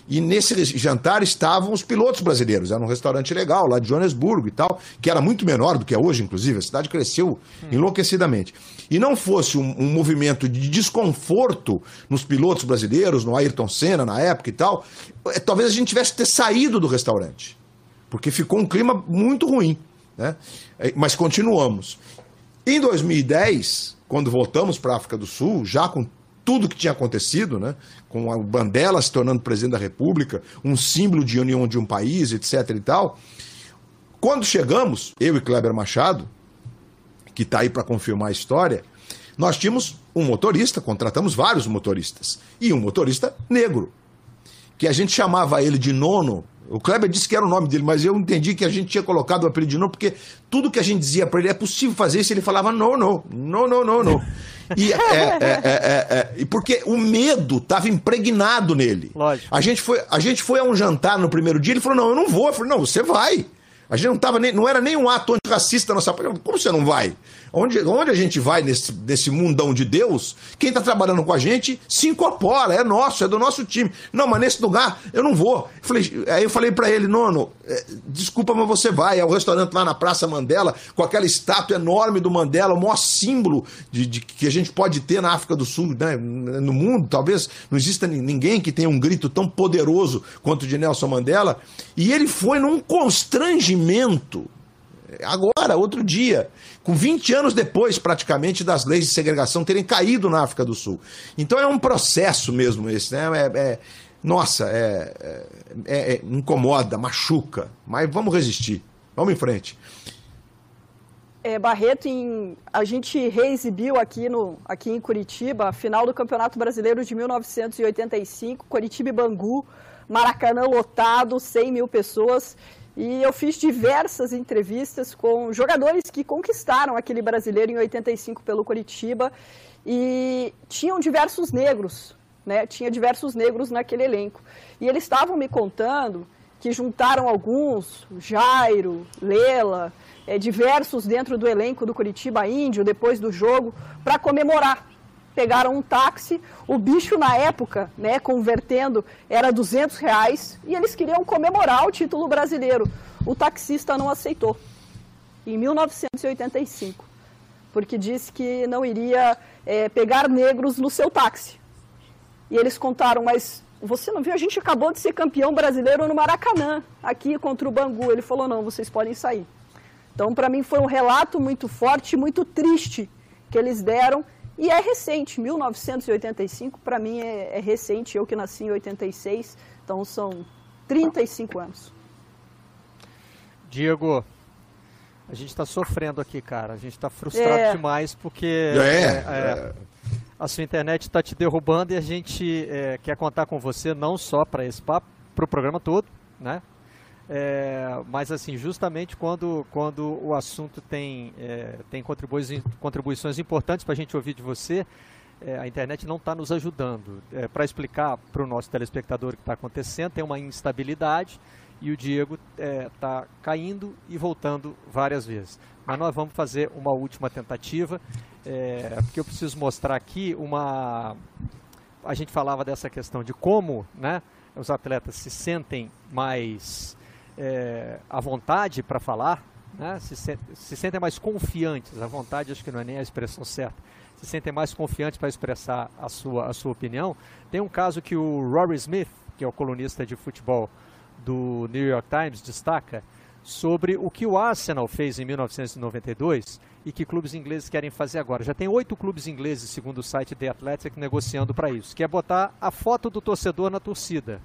E nesse jantar estavam os pilotos brasileiros. Era um restaurante legal lá de Joanesburgo e tal, que era muito menor do que é hoje, inclusive. A cidade cresceu enlouquecidamente. E não fosse um, um movimento de desconforto nos pilotos brasileiros, no Ayrton Senna na época e tal, eh, talvez a gente tivesse ter saído do restaurante. Porque ficou um clima muito ruim. Né? Eh, Mas continuamos. Em 2010, quando voltamos para a África do Sul, já com tudo que tinha acontecido, né? com o Bandela se tornando presidente da República, um símbolo de união de um país, etc. e tal. Quando chegamos, eu e Kleber Machado, que está aí para confirmar a história, nós tínhamos um motorista, contratamos vários motoristas, e um motorista negro, que a gente chamava ele de nono. O Kleber disse que era o nome dele, mas eu entendi que a gente tinha colocado o apelido de nono, porque tudo que a gente dizia para ele é possível fazer isso, ele falava não, não, não, não, não, não. E, é, é, é, é, e porque o medo estava impregnado nele. Lógico. A gente, foi, a gente foi a um jantar no primeiro dia, ele falou, não, eu não vou. Eu falei, não, você vai. A gente não, tava nem, não era nem um ato antirracista nossa parte. Como você não vai? Onde, onde a gente vai nesse, nesse mundão de Deus, quem está trabalhando com a gente se incorpora, é nosso, é do nosso time. Não, mas nesse lugar eu não vou. Falei, aí eu falei para ele, nono, é, desculpa, mas você vai. É o restaurante lá na Praça Mandela, com aquela estátua enorme do Mandela, o maior símbolo de, de- que a gente pode ter na África do Sul, né, no mundo. Talvez não exista ni- ninguém que tenha um grito tão poderoso quanto o de Nelson Mandela. E ele foi num constrangimento agora, outro dia, com 20 anos depois, praticamente, das leis de segregação terem caído na África do Sul. Então é um processo mesmo esse, né? É, é- nossa, é, é- é- incomoda, machuca, mas vamos resistir, vamos em frente. É, Barreto, em- a gente reexibiu aqui, no, aqui em Curitiba a final do Campeonato Brasileiro de 1985, Curitiba e Bangu, Maracanã lotado, 100 mil pessoas. E eu fiz diversas entrevistas com jogadores que conquistaram aquele brasileiro em 85 pelo Curitiba e tinham diversos negros, né? Tinha diversos negros naquele elenco. E eles estavam me contando que juntaram alguns, Jairo, Lela, é, diversos dentro do elenco do Curitiba Índio, depois do jogo, para comemorar. Pegaram um táxi, o bicho na época, né, convertendo, era 200 reais, e eles queriam comemorar o título brasileiro. O taxista não aceitou, em 1985, porque disse que não iria é, pegar negros no seu táxi. E eles contaram, mas você não viu? A gente acabou de ser campeão brasileiro no Maracanã, aqui contra o Bangu. Ele falou, não, vocês podem sair. Então, para mim, foi um relato muito forte, muito triste que eles deram. E é recente, 1985, para mim é, é recente. Eu que nasci em 86, então são 35 anos. Diego, a gente está sofrendo aqui, cara. A gente está frustrado é. demais porque é, é, é. a sua internet está te derrubando e a gente é, quer contar com você não só para esse papo, para o programa todo, né? É, mas assim, justamente quando, quando o assunto tem, é, tem contribuições, contribuições importantes para a gente ouvir de você, é, a internet não está nos ajudando. É, para explicar para o nosso telespectador o que está acontecendo, tem uma instabilidade e o Diego está é, caindo e voltando várias vezes. Mas nós vamos fazer uma última tentativa, é, porque eu preciso mostrar aqui uma. A gente falava dessa questão de como né, os atletas se sentem mais é, vontade para falar, né? se, se, se, sentem mais confiantes, à vontade acho que não é nem a expressão certa, se sentem mais confiantes para expressar a sua, a sua opinião. Tem um caso que o Rory Smith, que é o colunista de futebol do New York Times, destaca sobre o que o Arsenal fez em 1992 e que clubes ingleses querem fazer agora. Já tem oito clubes ingleses, segundo o site The Athletic, negociando para isso, que é botar a foto do torcedor na torcida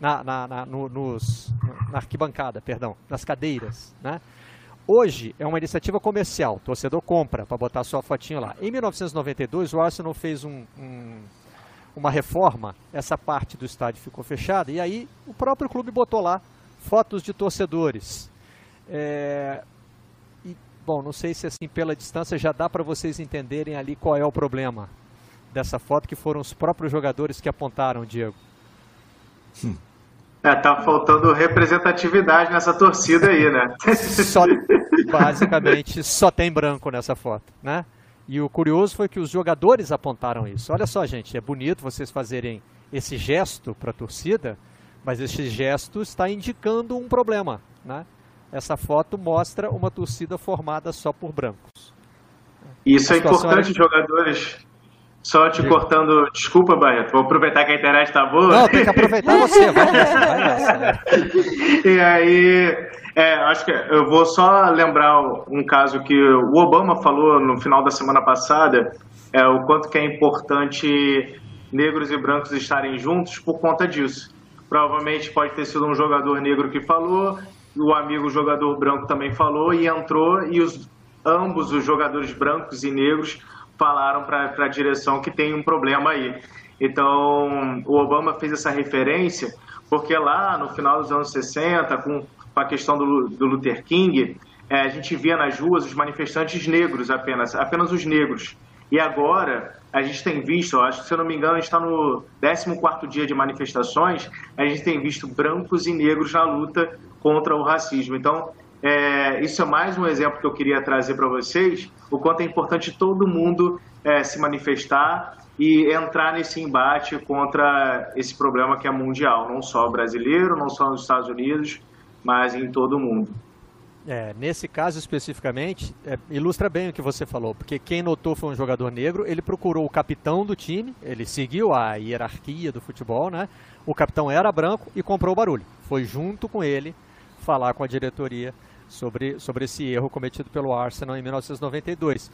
na, na, na, no, nos, na arquibancada, perdão, nas cadeiras, né? Hoje é uma iniciativa comercial, torcedor compra para botar sua fotinho lá. Em 1992, o Arsenal fez um, um, uma reforma, essa parte do estádio ficou fechada, e aí o próprio clube botou lá fotos de torcedores. É, e, bom, não sei se assim pela distância já dá para vocês entenderem ali qual é o problema dessa foto, que foram os próprios jogadores que apontaram, Diego. Hum. É, tá faltando representatividade nessa torcida aí, né? Só, basicamente, só tem branco nessa foto, né? E o curioso foi que os jogadores apontaram isso. Olha só, gente, é bonito vocês fazerem esse gesto para a torcida, mas esse gesto está indicando um problema, né? Essa foto mostra uma torcida formada só por brancos. Isso é importante, era... jogadores só te cortando, desculpa, Barreto, vou aproveitar que a internet tá boa. Não, tem que aproveitar você, vai nessa, vai nessa. E aí, é, acho que eu vou só lembrar um caso que o Obama falou no final da semana passada, é, o quanto que é importante negros e brancos estarem juntos por conta disso. Provavelmente pode ter sido um jogador negro que falou, o amigo jogador branco também falou e entrou, e os, ambos os jogadores brancos e negros falaram para a direção que tem um problema aí. Então, o Obama fez essa referência porque lá no final dos anos 60, com, a questão do, do Luther King, é, a gente via nas ruas os manifestantes negros apenas, apenas os negros. E agora a gente tem visto, acho que se eu não me engano, a gente está no 14 dia de manifestações, a gente tem visto brancos e negros na luta contra o racismo. Então, é, isso é mais um exemplo que eu queria trazer para vocês, o quanto é importante todo mundo é, se manifestar e entrar nesse embate contra esse problema que é mundial, não só brasileiro, não só nos Estados Unidos, mas em todo o mundo. É, nesse caso especificamente, é, ilustra bem o que você falou, porque quem notou foi um jogador negro, ele procurou o capitão do time, ele seguiu a hierarquia do futebol, né? O capitão era branco e comprou o barulho. Foi junto com ele falar com a diretoria sobre, sobre esse erro cometido pelo Arsenal em 1992.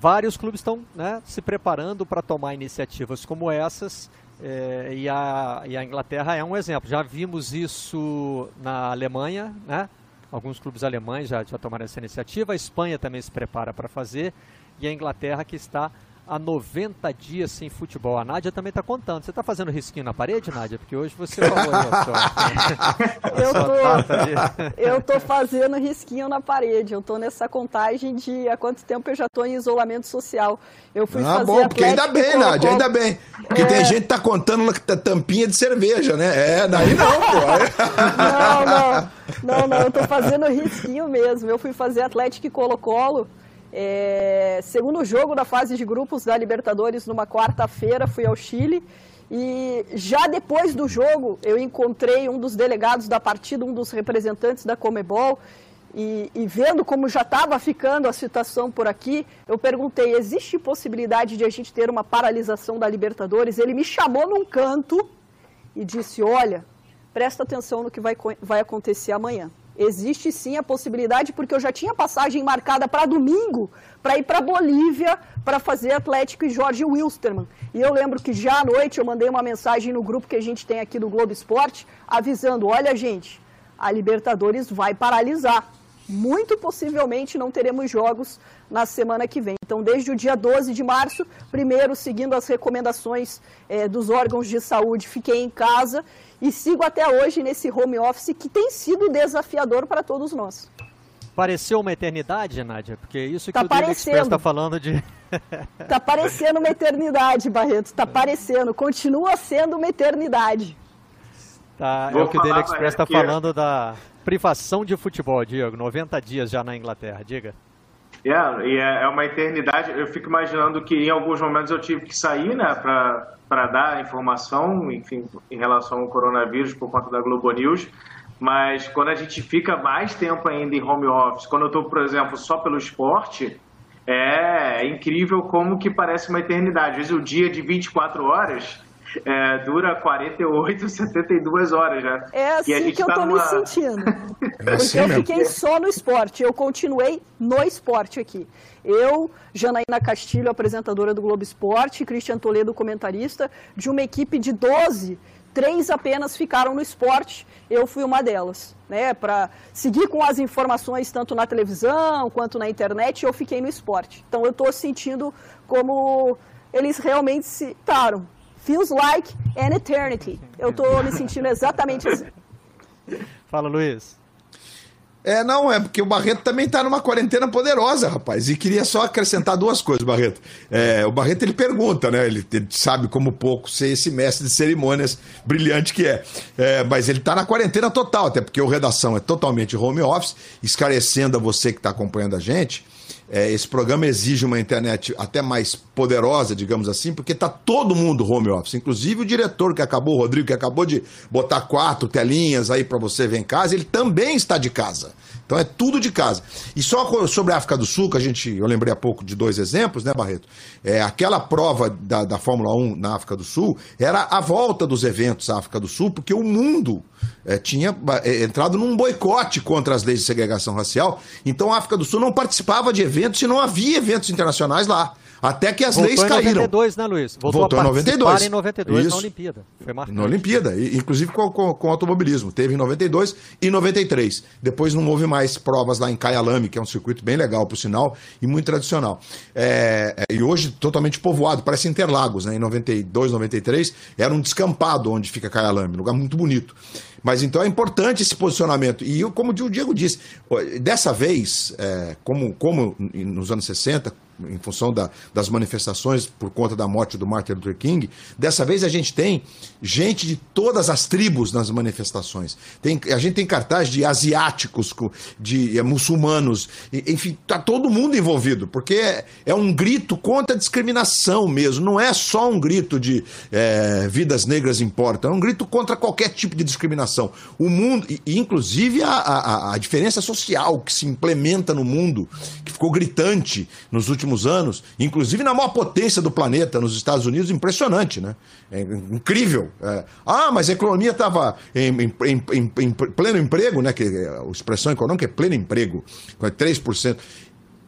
Vários clubes estão né, se preparando para tomar iniciativas como essas é, e, a, e a Inglaterra é um exemplo. Já vimos isso na Alemanha, né? alguns clubes alemães já, já tomaram essa iniciativa, a Espanha também se prepara para fazer e a Inglaterra que está a 90 dias sem futebol. A Nádia também está contando. Você está fazendo risquinho na parede, Nádia? Porque hoje você falou aí a sua, eu, tô, eu tô fazendo risquinho na parede. Eu tô nessa contagem de há quanto tempo eu já tô em isolamento social. Eu fui ah, fazer bom, porque ainda bem, colocou... Nádia, ainda bem. Porque é... tem gente que tá contando tampinha de cerveja, né? É, daí não, pô. não, não. Não, não, eu tô fazendo risquinho mesmo. Eu fui fazer Atlético e Colo-Colo. É, segundo jogo da fase de grupos da Libertadores, numa quarta-feira, fui ao Chile. E já depois do jogo, eu encontrei um dos delegados da partida, um dos representantes da Comebol, e, e vendo como já estava ficando a situação por aqui, eu perguntei: existe possibilidade de a gente ter uma paralisação da Libertadores? Ele me chamou num canto e disse: Olha, presta atenção no que vai, vai acontecer amanhã. Existe sim a possibilidade, porque eu já tinha passagem marcada para domingo, para ir para Bolívia, para fazer Atlético e Jorge Wilstermann. E eu lembro que já à noite eu mandei uma mensagem no grupo que a gente tem aqui do Globo Esporte, avisando: olha, gente, a Libertadores vai paralisar. Muito possivelmente não teremos jogos na semana que vem. Então, desde o dia 12 de março, primeiro, seguindo as recomendações é, dos órgãos de saúde, fiquei em casa e sigo até hoje nesse home office que tem sido desafiador para todos nós. Pareceu uma eternidade, Nádia? Porque isso que tá o Daily Express está falando de... tá parecendo uma eternidade, Barreto. Tá parecendo. Continua sendo uma eternidade. Tá, é o que o Daily Express está falando da privação de futebol, Diego. 90 dias já na Inglaterra. Diga. Yeah, e é, é uma eternidade. Eu fico imaginando que em alguns momentos eu tive que sair, né, para dar informação, enfim, em relação ao coronavírus por conta da Globo News. Mas quando a gente fica mais tempo ainda em home office, quando eu estou, por exemplo, só pelo esporte, é incrível como que parece uma eternidade. Às vezes o dia de 24 horas é, dura 48, 72 horas já. É assim que eu tá tô numa... me sentindo. É assim porque eu mesmo. fiquei só no esporte, eu continuei no esporte aqui. Eu, Janaína Castilho, apresentadora do Globo Esporte, Cristian Toledo, comentarista, de uma equipe de 12, três apenas ficaram no esporte, eu fui uma delas. Né, para seguir com as informações tanto na televisão quanto na internet, eu fiquei no esporte. Então eu estou sentindo como eles realmente citaram. Feels like an eternity. Eu estou me sentindo exatamente assim. Fala, Luiz. É, não, é porque o Barreto também está numa quarentena poderosa, rapaz. E queria só acrescentar duas coisas, Barreto. É, o Barreto ele pergunta, né? Ele, ele, sabe como pouco ser esse mestre de cerimônias brilhante que é. é mas ele está na quarentena total, até porque o redação é totalmente home office, esclarecendo a você que está acompanhando a gente. É, esse programa exige uma internet até mais poderosa, digamos assim, porque está todo mundo home office, inclusive o diretor que acabou, o Rodrigo, que acabou de botar quatro telinhas aí para você ver em casa, ele também está de casa. Então é tudo de casa. E só sobre a África do Sul, que a gente, eu lembrei há pouco de dois exemplos, né, Barreto? É, aquela prova da, da Fórmula 1 na África do Sul era a volta dos eventos à África do Sul, porque o mundo é, tinha é, entrado num boicote contra as leis de segregação racial. Então a África do Sul não participava de eventos e não havia eventos internacionais lá. Até que as Voltou leis caíram. Voltou em 92, né, Luiz? Voltou, Voltou em 92. em 92 Isso. na Olimpíada. Foi marcante. Na Olimpíada, inclusive com, com, com automobilismo. Teve em 92 e 93. Depois não houve mais provas lá em Kyalami, que é um circuito bem legal, por sinal, e muito tradicional. É, é, e hoje totalmente povoado, parece Interlagos, né? Em 92, 93, era um descampado onde fica um lugar muito bonito. Mas então é importante esse posicionamento. E eu, como o Diego disse, dessa vez, é, como, como nos anos 60, em função da, das manifestações por conta da morte do Martin Luther King, dessa vez a gente tem gente de todas as tribos nas manifestações. Tem, a gente tem cartaz de asiáticos, de é, muçulmanos, enfim, está todo mundo envolvido, porque é, é, um grito contra a discriminação mesmo, não é só um grito de é, vidas negras importam, é um grito contra qualquer tipo de discriminação. O mundo, e, inclusive a, a, a diferença social que se implementa no mundo, que ficou gritante nos últimos últimos anos, inclusive na maior potência do planeta, nos Estados Unidos, impressionante, né? É incrível. É. Ah, mas a economia estava em, em, em, em, pleno emprego, né? Que, a expressão econômica é pleno emprego, com 3%.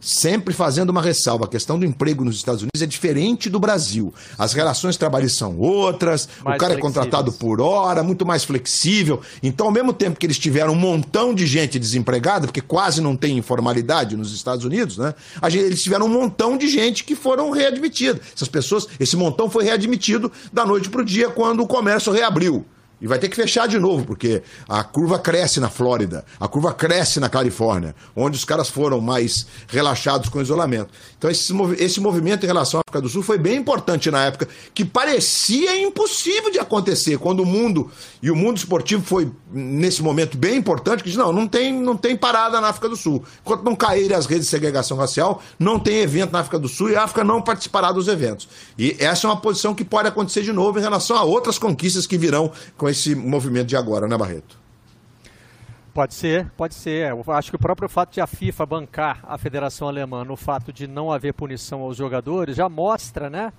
Sempre fazendo uma ressalva, a questão do emprego nos Estados Unidos é diferente do Brasil. As relações trabalhistas são outras, mais o cara é contratado por hora, muito mais flexível. Então, ao mesmo tempo que eles tiveram um montão de gente desempregada, porque quase não tem informalidade nos Estados Unidos, né? Eles tiveram um montão de gente que foram readmitidas. Essas pessoas, esse montão foi readmitido da noite para o dia quando o comércio reabriu. E vai ter que fechar de novo, porque a curva cresce na Flórida, a curva cresce na Califórnia, onde os caras foram mais relaxados com o isolamento. Então, esse, esse movimento em relação à África do Sul foi bem importante na época, que parecia impossível de acontecer, quando o mundo, e o mundo esportivo foi, nesse momento, bem importante, que diz, não, não tem, não tem parada na África do Sul. Enquanto não caírem as redes de segregação racial, não tem evento na África do Sul e a África não participará dos eventos. E essa é uma posição que pode acontecer de novo em relação a outras conquistas que virão com esse movimento de agora, né, Barreto? Pode ser, pode ser. Eu acho que o próprio fato de a FIFA bancar a Federação Alemã no fato de não haver punição aos jogadores já mostra, né?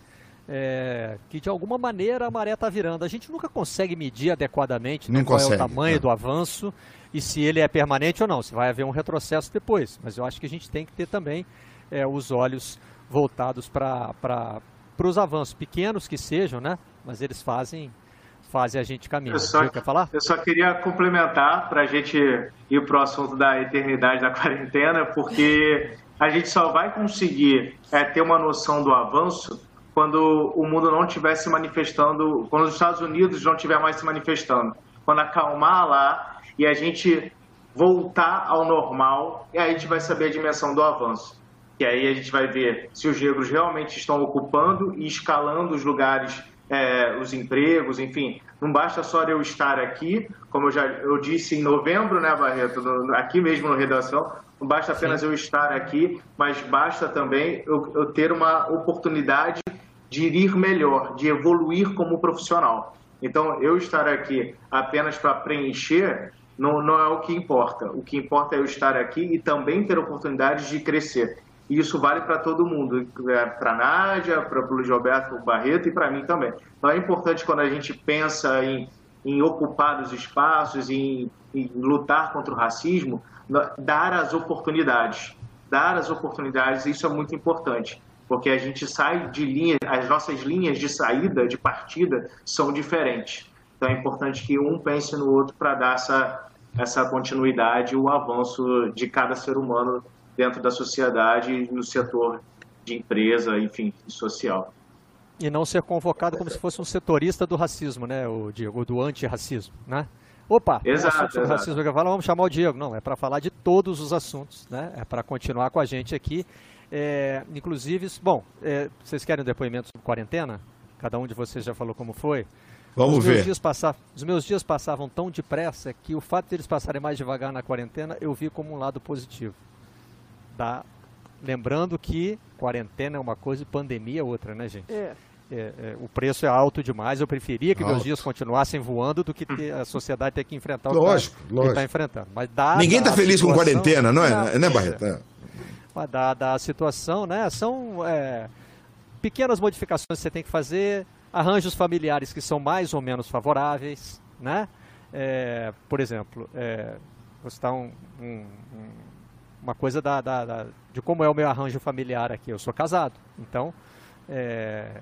É, que de alguma maneira a maré está virando. A gente nunca consegue medir adequadamente né, qual consegue, é o tamanho é. do avanço e se ele é permanente ou não, se vai haver um retrocesso depois. Mas eu acho que a gente tem que ter também é, os olhos voltados para os avanços, pequenos que sejam, né? Mas eles fazem fazem a gente caminhar. Eu só, quer falar? Eu só queria complementar para a gente ir para o assunto da eternidade da quarentena, porque a gente só vai conseguir é, ter uma noção do avanço quando o mundo não estiver se manifestando, quando os Estados Unidos não estiver mais se manifestando, quando acalmar lá e a gente voltar ao normal, e aí a gente vai saber a dimensão do avanço. E aí a gente vai ver se os negros realmente estão ocupando e escalando os lugares é, os empregos, enfim. Não basta só eu estar aqui, como eu já eu disse em novembro, né, Barreto, no, aqui mesmo no Redação, não basta apenas Sim. eu estar aqui, mas basta também eu, eu ter uma oportunidade de ir melhor, de evoluir como profissional. Então, eu estar aqui apenas para preencher não, não é o que importa. O que importa é eu estar aqui e também ter oportunidades de crescer. E isso vale para todo mundo, é, para a Nádia, para o Luiz Roberto Barreto e para mim também. Então é importante quando a gente pensa em, em ocupar os espaços, em, em lutar contra o racismo, dar as oportunidades. Dar as oportunidades, isso é muito importante porque a gente sai de linha, as nossas linhas de saída, de partida, são diferentes. Então é importante que um pense no outro para dar essa, essa continuidade, o avanço de cada ser humano dentro da sociedade, no setor de empresa, enfim, social. E não ser convocado como se fosse um setorista do racismo, né, o Diego, do antirracismo, né? Opa, exato, exato. racismo que eu falo, vamos chamar o Diego. Não, é para falar de todos os assuntos, né? É para continuar com a gente aqui. É, inclusive, bom, é, vocês querem um depoimento sobre quarentena? Cada um de vocês já falou como foi. Vamos os ver. Dias os meus dias passavam tão depressa que o fato de eles passarem mais devagar na quarentena eu vi como um lado positivo. Tá? Lembrando que quarentena é uma coisa e pandemia é outra, né, gente? É. É, é, o preço é alto demais. Eu preferia que alto. meus dias continuassem voando do que ter, a sociedade ter que enfrentar o lógico, que está enfrentando. Mas dá, Ninguém está feliz situação, com quarentena, não é, não, né, Barreto? É. Mas dada a situação, né? São é, pequenas modificações que você tem que fazer, arranjos familiares que são mais ou menos favoráveis, né? É, por exemplo, é, vou citar um, um, uma coisa da, da, da, de como é o meu arranjo familiar aqui. Eu sou casado, então é,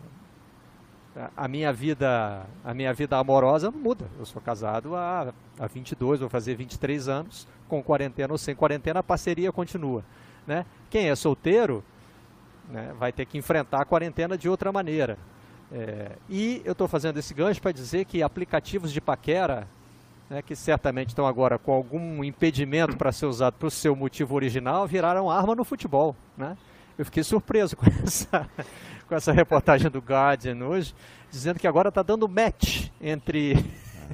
a minha vida a minha vida amorosa muda. Eu sou casado há, há 22, vou fazer 23 anos, com quarentena ou sem quarentena, a parceria continua. Né? Quem é solteiro né, vai ter que enfrentar a quarentena de outra maneira. É, e eu estou fazendo esse gancho para dizer que aplicativos de paquera né, que certamente estão agora com algum impedimento para ser usado para o seu motivo original, viraram arma no futebol. Né? Eu fiquei surpreso com essa, com essa reportagem do Guardian hoje, dizendo que agora está dando match entre,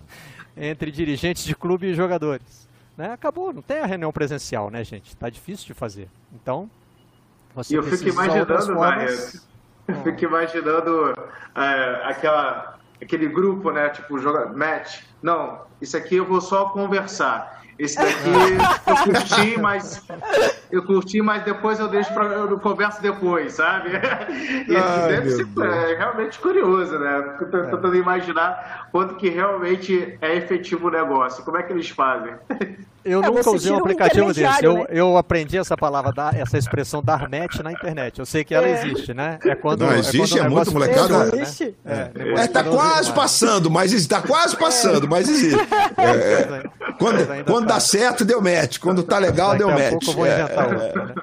entre dirigentes de clube e jogadores. Né? Acabou, não tem a reunião presencial, né, gente? Está difícil de fazer. Então, você e eu fico imaginando, formas... eu fico imaginando é, aquela aquele grupo, né? Tipo, joga, match. Não, isso aqui eu vou só conversar. Esse daqui eu curti, mas eu curti, mas depois eu deixo para eu converso depois, sabe? E Ai, deve ser é, realmente curioso, né? Tô é. tentando imaginar quanto que realmente é efetivo o negócio. Como é que eles fazem? Eu é, nunca usei um aplicativo desse. Eu, né? eu aprendi essa palavra, da, essa expressão Darnet na internet. Eu sei que ela é. existe, né? É quando. Não, existe, é, é muito molecada. Existe. Né? É, é, tá quase passando, mas está quase passando, mas existe. É, quando, quando dá certo, deu match. Quando tá legal, Daqui deu match. Pouco eu vou inventar outro, né?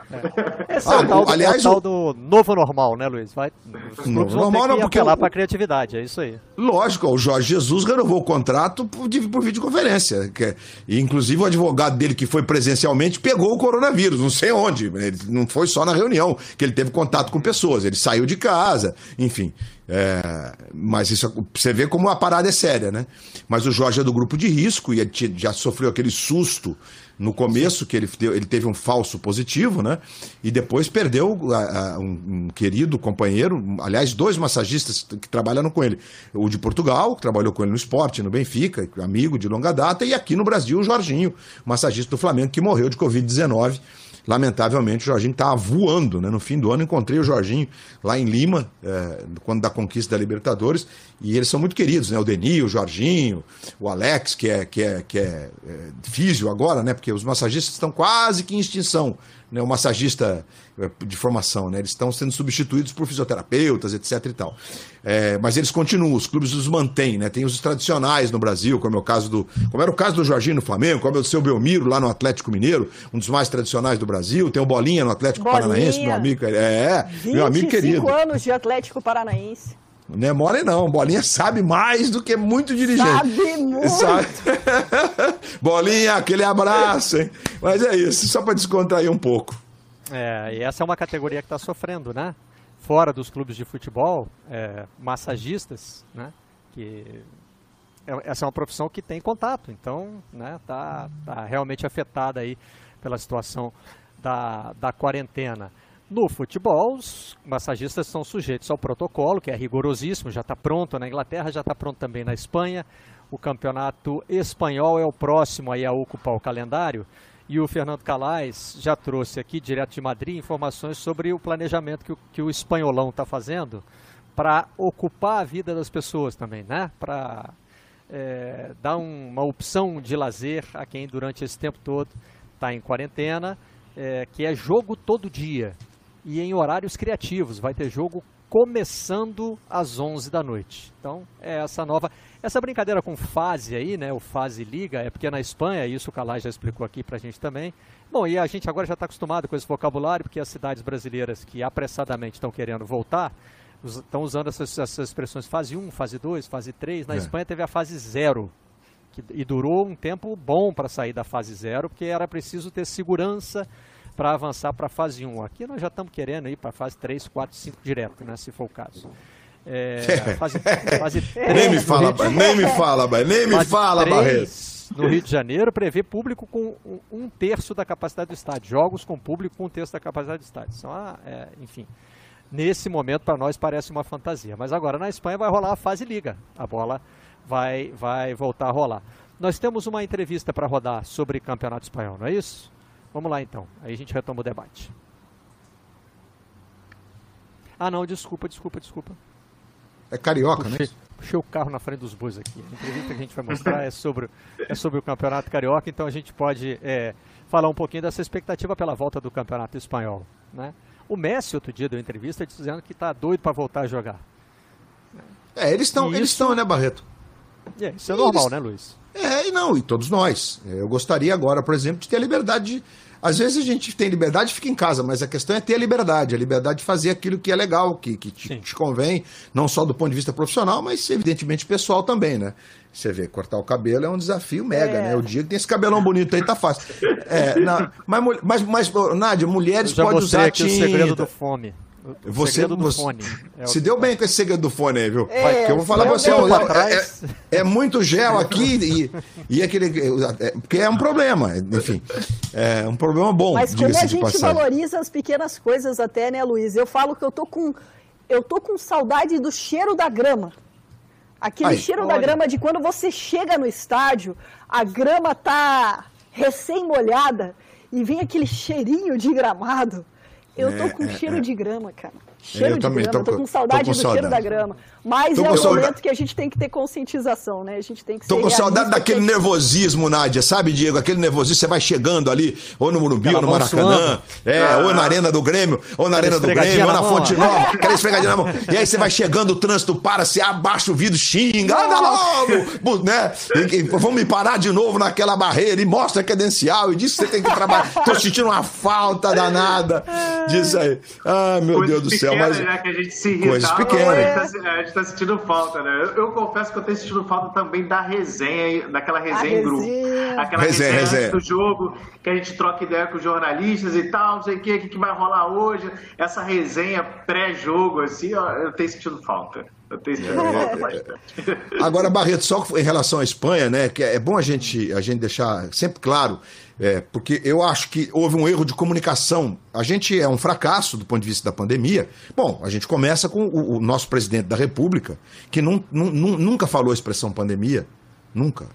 Esse ah, é tal, aliás, o tal do novo normal, né, Luiz? Vai, os novo normal não, porque apelar para criatividade, é isso aí. Lógico, o Jorge Jesus renovou o contrato por, por videoconferência. Que, inclusive o advogado dele que foi presencialmente pegou o coronavírus, não sei onde. Ele não foi só na reunião que ele teve contato com pessoas, ele saiu de casa, enfim. É, mas isso você vê como a parada é séria, né? Mas o Jorge é do grupo de risco e ele já sofreu aquele susto no começo, que ele, ele teve um falso positivo, né? E depois perdeu a, a, um, um, querido companheiro, aliás, dois massagistas que trabalharam com ele. O de Portugal, que trabalhou com ele no esporte, no Benfica, amigo de longa data, e aqui no Brasil, o Jorginho, massagista do Flamengo, que morreu de Covid-19 lamentavelmente, o Jorginho estava voando. Né? No fim do ano, encontrei o Jorginho lá em Lima, é, quando da conquista da Libertadores, e eles são muito queridos, né? O Deni, o Jorginho, o Alex, que é, que é, que é, é físio agora, né? Porque os massagistas estão quase que em extinção né, o massagista eh, de formação, né? Eles estão sendo substituídos por fisioterapeutas, etc e tal. É, mas eles continuam, os clubes os mantêm, né? Tem os tradicionais no Brasil, como é o caso do. Como era o caso do Jorginho no Flamengo, como é o seu Belmiro lá no Atlético Mineiro, um dos mais tradicionais do Brasil. Tem o Bolinha no Atlético Bolinha. Paranaense, meu amigo. É, meu amigo querido. 25 anos de Atlético Paranaense. Não é mole, não. Bolinha sabe mais do que muito dirigente. Sabe muito. Sabe? Bolinha, aquele abraço, hein? Mas é isso, só para descontrair um pouco. É, e essa é uma categoria que está sofrendo, né? Fora dos clubes de futebol, é, massagistas, né? Que é, essa é uma profissão que tem contato, então, né? Tá, tá realmente afetada aí pela situação da, da quarentena. No futebol, os massagistas são sujeitos ao protocolo, que é rigorosíssimo, já está pronto na Inglaterra, já está pronto também na Espanha. O campeonato espanhol é o próximo a ocupar o calendário. E o Fernando Calais já trouxe aqui, direto de Madrid, informações sobre o planejamento que o, que o espanholão está fazendo para ocupar a vida das pessoas também, né? Para é, dar um, uma opção de lazer a quem durante esse tempo todo está em quarentena, é, que é jogo todo dia e em horários criativos. Vai ter jogo começando às 11 da noite. Então, é essa nova. Essa brincadeira com fase aí, né? O fase liga, é porque na Espanha, isso o Calais já explicou aqui pra gente também. Bom, e a gente agora já está acostumado com esse vocabulário, porque as cidades brasileiras que apressadamente estão querendo voltar, estão usando essas, essas, expressões fase 1, fase 2, fase 3. Na é. Espanha teve a fase 0. Que, e durou um tempo bom para sair da fase 0, porque era preciso ter segurança para avançar para a fase 1. Aqui nós já estamos querendo ir para a fase 3, 4, 5 direto, né, se for o caso. É, fase, fase 3, nem me fala, Rio, nem me fala, nem me fala, Barreto. No Rio de Janeiro, prevê público com um terço da capacidade do estádio. Jogos com público com um terço da capacidade do estádio. Ah, é, enfim, nesse momento para nós parece uma fantasia. Mas agora na Espanha vai rolar a fase liga. A bola vai, vai voltar a rolar. Nós temos uma entrevista para rodar sobre campeonato espanhol, não é isso? Vamos lá então, aí a gente retoma o debate. Ah não, desculpa, desculpa, desculpa. É carioca, puxei, né? Puxei o carro na frente dos bois aqui. A entrevista que a gente vai mostrar é sobre, é sobre o campeonato carioca, então a gente pode é, falar um pouquinho dessa expectativa pela volta do campeonato espanhol. Né? O Messi, outro dia, deu entrevista dizendo que está doido para voltar a jogar. É, eles estão, eles estão, né, Barreto? É, isso é normal, eles... né, Luiz? É, e não, e todos nós. Eu gostaria agora, por exemplo, de ter a liberdade de às vezes a gente tem liberdade e fica em casa, mas a questão é ter a liberdade, a liberdade de fazer aquilo que é legal, que, que te, te, convém, não só do ponto de vista profissional, mas evidentemente pessoal também, né? Você vê, cortar o cabelo é um desafio mega, é. né? O dia que tem esse cabelão bonito aí tá fácil. É, não, mas, mas, mas, Nádia, mulheres podem usar aqui tinta. o segredo do fome. Você, você é se deu bem com esse segredo do fone aí, viu? É, Porque eu vou falar pra você, é, é, é, muito gel aqui e, e aquele. É, porque é um problema, enfim. É um problema bom. Mas como a gente valoriza as pequenas coisas até, né, Luiz? Eu falo que eu tô com. Eu tô com saudade do cheiro da grama. Aquele cheiro olha. da grama de quando você chega no estádio, a grama tá recém-molhada, e vem aquele cheirinho de gramado. Eu tô com é, cheiro é. de grama, cara. Cheiro eu de também, grama, tô, tô com saudade tô com do saudade. cheiro da grama. Mas tô é o saudade. momento que a gente tem que ter conscientização, né? A gente tem que Tô com saudade daquele nervosismo, Nádia, sabe, Diego? Aquele nervosismo, você vai chegando ali, ou no Morumbi, ou no Maracanã, é, ah. ou na Arena do Grêmio, ou na Arena do Grêmio, ou na Fonte Nova, aquela esfregadinha na mão. E aí você vai chegando, o trânsito para, você abaixa o vidro, xinga, anda logo, né? E, e, vamos me parar de novo naquela barreira e mostra a credencial e diz que você tem que trabalhar. Tô sentindo uma falta danada disso aí. Ah, meu Coisas Deus do céu. Mas... Né, que a gente se Coisas pequenas. A gente, tá, a gente tá sentindo falta, né? Eu, eu, confesso que eu tenho sentido falta também da resenha, daquela resenha em grupo. Aquela resenha, resenha, resenha. do jogo, que a gente troca ideia com os jornalistas e tal, não sei o que, o que vai rolar hoje. Essa resenha pré-jogo, assim, ó, eu tenho sentido falta. É, bastante. Agora, Barreto, só em relação à Espanha, né? Que é bom a gente, a gente deixar sempre claro é, porque eu acho que houve um erro de comunicação. A gente é um fracasso do ponto de vista da pandemia. Bom, a gente começa com o, o nosso presidente da República, que num, num, nunca falou a expressão pandemia. Nunca.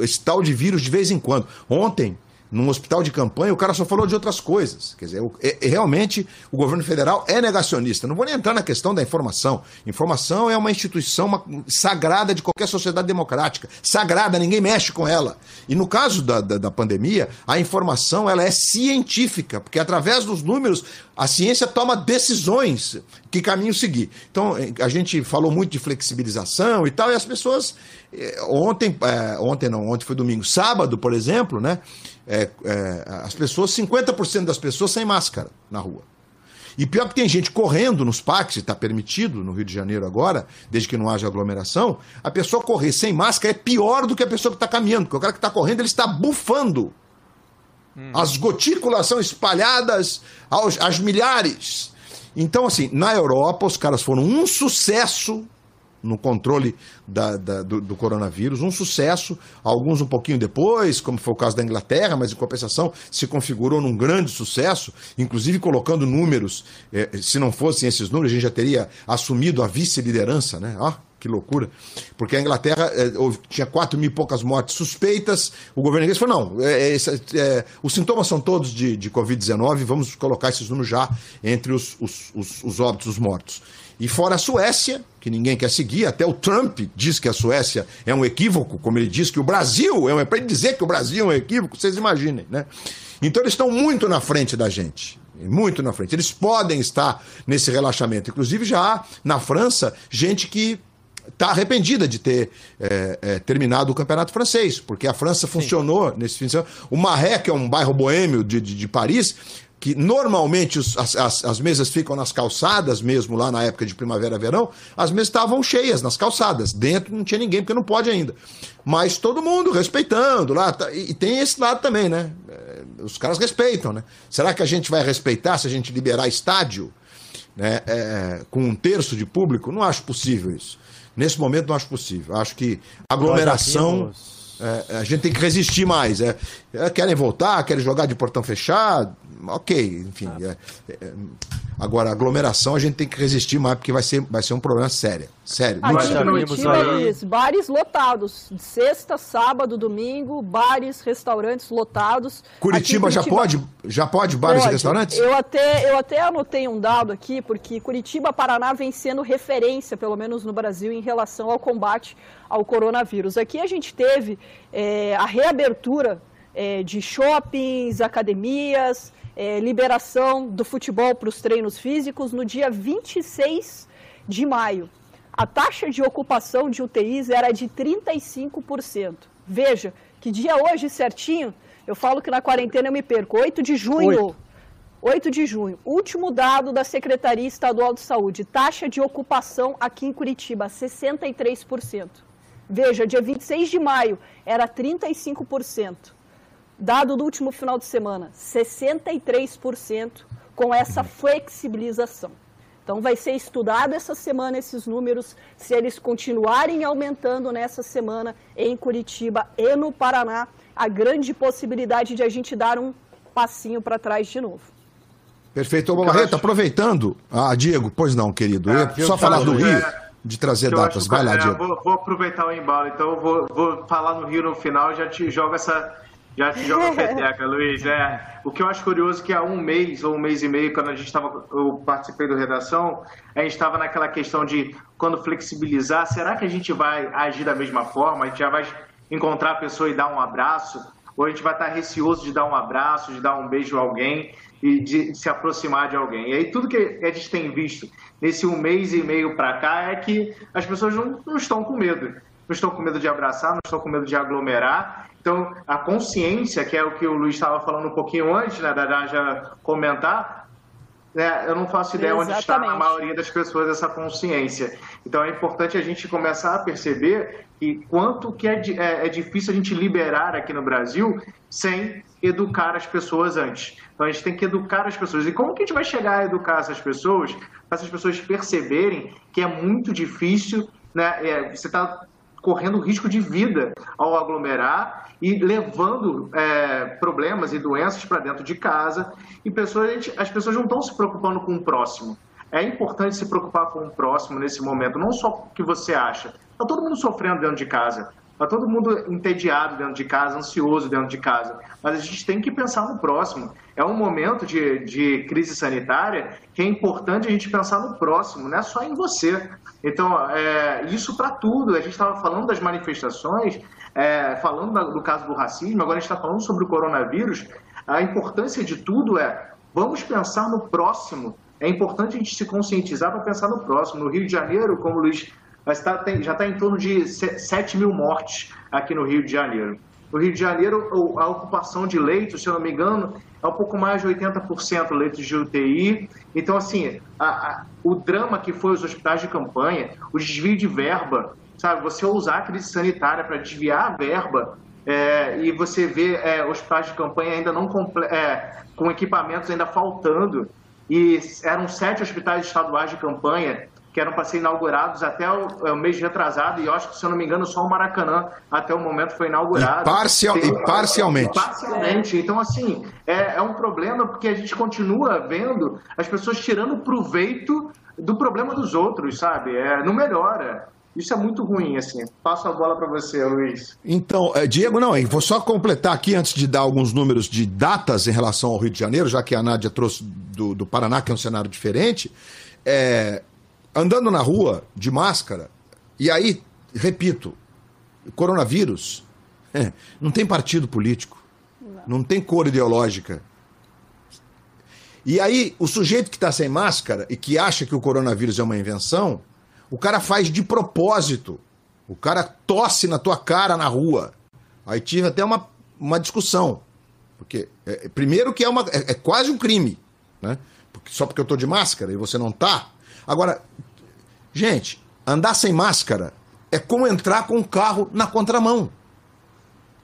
Esse tal de vírus de vez em quando. Ontem, num hospital de campanha, o cara só falou de outras coisas. Quer dizer, é, é, realmente o governo federal é negacionista. Não vou nem entrar na questão da informação. Informação é uma instituição sagrada de qualquer sociedade democrática. Sagrada, ninguém mexe com ela. E no caso da, da, da pandemia, a informação ela é científica, porque através dos números a ciência toma decisões que caminho seguir. Então, a gente falou muito de flexibilização e tal, e as pessoas. Eh, ontem, é, ontem não, ontem foi domingo, sábado, por exemplo, né? É, é, as pessoas, 50% das pessoas sem máscara na rua. E pior que tem gente correndo nos parques, está permitido no Rio de Janeiro agora, desde que não haja aglomeração, a pessoa correr sem máscara é pior do que a pessoa que está caminhando, porque o cara que está correndo ele está bufando. Hum. As gotículas são espalhadas aos, às milhares. Então, assim, na Europa, os caras foram um sucesso no controle da, da, do, do, coronavírus, um sucesso, alguns um pouquinho depois, como foi o caso da Inglaterra, mas em compensação se configurou num grande sucesso, inclusive colocando números, eh, se não fossem esses números, a gente já teria assumido a vice-liderança, né? Ó, que loucura. Porque a Inglaterra é, tinha 4 mil e poucas mortes suspeitas. O governo inglês falou: não, é, é, os sintomas são todos de, de Covid-19, vamos colocar esses números já entre os, os, os, os óbitos, os mortos. E fora a Suécia, que ninguém quer seguir, até o Trump diz que a Suécia é um equívoco, como ele diz que o Brasil é um. Para ele dizer que o Brasil é um equívoco, vocês imaginem, né? Então eles estão muito na frente da gente muito na frente. Eles podem estar nesse relaxamento. Inclusive, já há na França gente que está arrependida de ter é, é, terminado o campeonato francês, porque a França Sim. funcionou nesse fim de semana. O Marré, que é um bairro boêmio de, de, de Paris, que normalmente os, as, as, as, mesas ficam nas calçadas, mesmo lá na época de primavera-verão, as mesas estavam cheias nas calçadas. Dentro não tinha ninguém, porque não pode ainda. Mas todo mundo respeitando lá. Tá, e, e, tem esse lado também, né? É, os caras respeitam, né? Será que a gente vai respeitar se a gente liberar estádio né, é, com um terço de público? Não acho possível isso. Nesse momento não acho possível. Acho que aglomeração. É, a gente tem que resistir mais. É, é, querem voltar, querem jogar de portão fechado, ok, enfim. É, é, agora, aglomeração a gente tem que resistir mais, porque vai ser, vai ser um problema sério. Sério. Aqui em Curitiba, isso, bares lotados. Sexta, sábado, domingo, bares, restaurantes lotados. Curitiba, Curitiba já pode? Já pode bares pode. e restaurantes? Eu até, eu até anotei um dado aqui, porque Curitiba, Paraná vem sendo referência, pelo menos no Brasil, em relação ao combate ao coronavírus. Aqui a gente teve é, a reabertura é, de shoppings, academias, é, liberação do futebol para os treinos físicos no dia 26 de maio. A taxa de ocupação de UTIs era de 35%. Veja, que dia hoje certinho, eu falo que na quarentena eu me perco, 8 de junho. 8. 8 de junho, último dado da Secretaria Estadual de Saúde, taxa de ocupação aqui em Curitiba, 63%. Veja, dia 26 de maio era 35%. Dado do último final de semana, 63% com essa flexibilização. Então, vai ser estudado essa semana esses números, se eles continuarem aumentando nessa semana em Curitiba e no Paraná, a grande possibilidade de a gente dar um passinho para trás de novo. Perfeito. Ô, Barreto, aproveitando. Ah, Diego, pois não, querido. É, eu só falar do Rio, é, de trazer datas. Vai lá, é, Diego. Vou, vou, aproveitar o embalo, então vou, vou falar no Rio no final, já te jogo essa Já se joga peteca, Luiz. É. O que eu acho curioso é que há um mês ou um mês e meio, quando a gente estava, eu participei do Redação, a gente estava naquela questão de quando flexibilizar, será que a gente vai agir da mesma forma? A gente já vai encontrar a pessoa e dar um abraço? Ou a gente vai estar receoso de dar um abraço, de dar um beijo a alguém e de se aproximar de alguém? E aí tudo que a gente tem visto nesse um mês e meio para cá é que as pessoas não, não estão com medo. Não estão com medo de abraçar, não estão com medo de aglomerar então, a consciência, que é o que o Luiz estava falando um pouquinho antes, né, da já comentar, né, eu não faço ideia Exatamente. onde está a maioria das pessoas essa consciência. Então, é importante a gente começar a perceber que quanto que é, é, é difícil a gente liberar aqui no Brasil sem educar as pessoas antes. Então, a gente tem que educar as pessoas. E como que a gente vai chegar a educar essas pessoas, para essas pessoas perceberem que é muito difícil, né, é, você está correndo risco de vida ao aglomerar e levando é, problemas e doenças para dentro de casa. E pessoas, as pessoas não estão se preocupando com o próximo. É importante se preocupar com o próximo nesse momento, não só o que você acha. Está todo mundo sofrendo dentro de casa. Está todo mundo entediado dentro de casa, ansioso dentro de casa. Mas a gente tem que pensar no próximo. É um momento de, de crise sanitária que é importante a gente pensar no próximo, não é só em você. Então, é, isso para tudo. A gente estava falando das manifestações, é, falando do caso do racismo, agora a gente está falando sobre o coronavírus. A importância de tudo é vamos pensar no próximo. É importante a gente se conscientizar para pensar no próximo. No Rio de Janeiro, como o Luiz mas tá, tem, já está em torno de 7 mil mortes aqui no Rio de Janeiro. No Rio de Janeiro, a ocupação de leitos, se eu não me engano, é um pouco mais de 80% leitos de UTI. Então, assim, a, a, o drama que foi os hospitais de campanha, o desvio de verba, sabe? Você usar a crise sanitária para desviar a verba é, e você vê é, hospitais de campanha ainda não é, com equipamentos ainda faltando. E eram sete hospitais estaduais de campanha que eram para ser inaugurados até o, o, mês retrasado, e eu acho que, se eu não me engano, só o Maracanã até o momento foi inaugurado. E, parcial, Tem, e parcialmente. Parcialmente. Então, assim, é, é um problema porque a gente continua vendo as pessoas tirando proveito do problema dos outros, sabe? É, não melhora. Isso é muito ruim, assim. Passo a bola para você, Luiz. Então, é, Diego, não, vou só completar aqui antes de dar alguns números de datas em relação ao Rio de Janeiro, já que a Nádia trouxe do, do Paraná, que é um cenário diferente. É, andando na rua de máscara, e aí, repito, coronavírus é, não tem partido político, não. não tem cor ideológica. E aí, o sujeito que está sem máscara e que acha que o coronavírus é uma invenção, o cara faz de propósito. O cara tosse na tua cara na rua. Aí tive até uma, uma discussão. Porque, é, primeiro, que é, uma, é, é, quase um crime. Né? Porque, só porque eu estou de máscara e você não está. Agora, Gente, andar sem máscara é como entrar com um carro na contramão.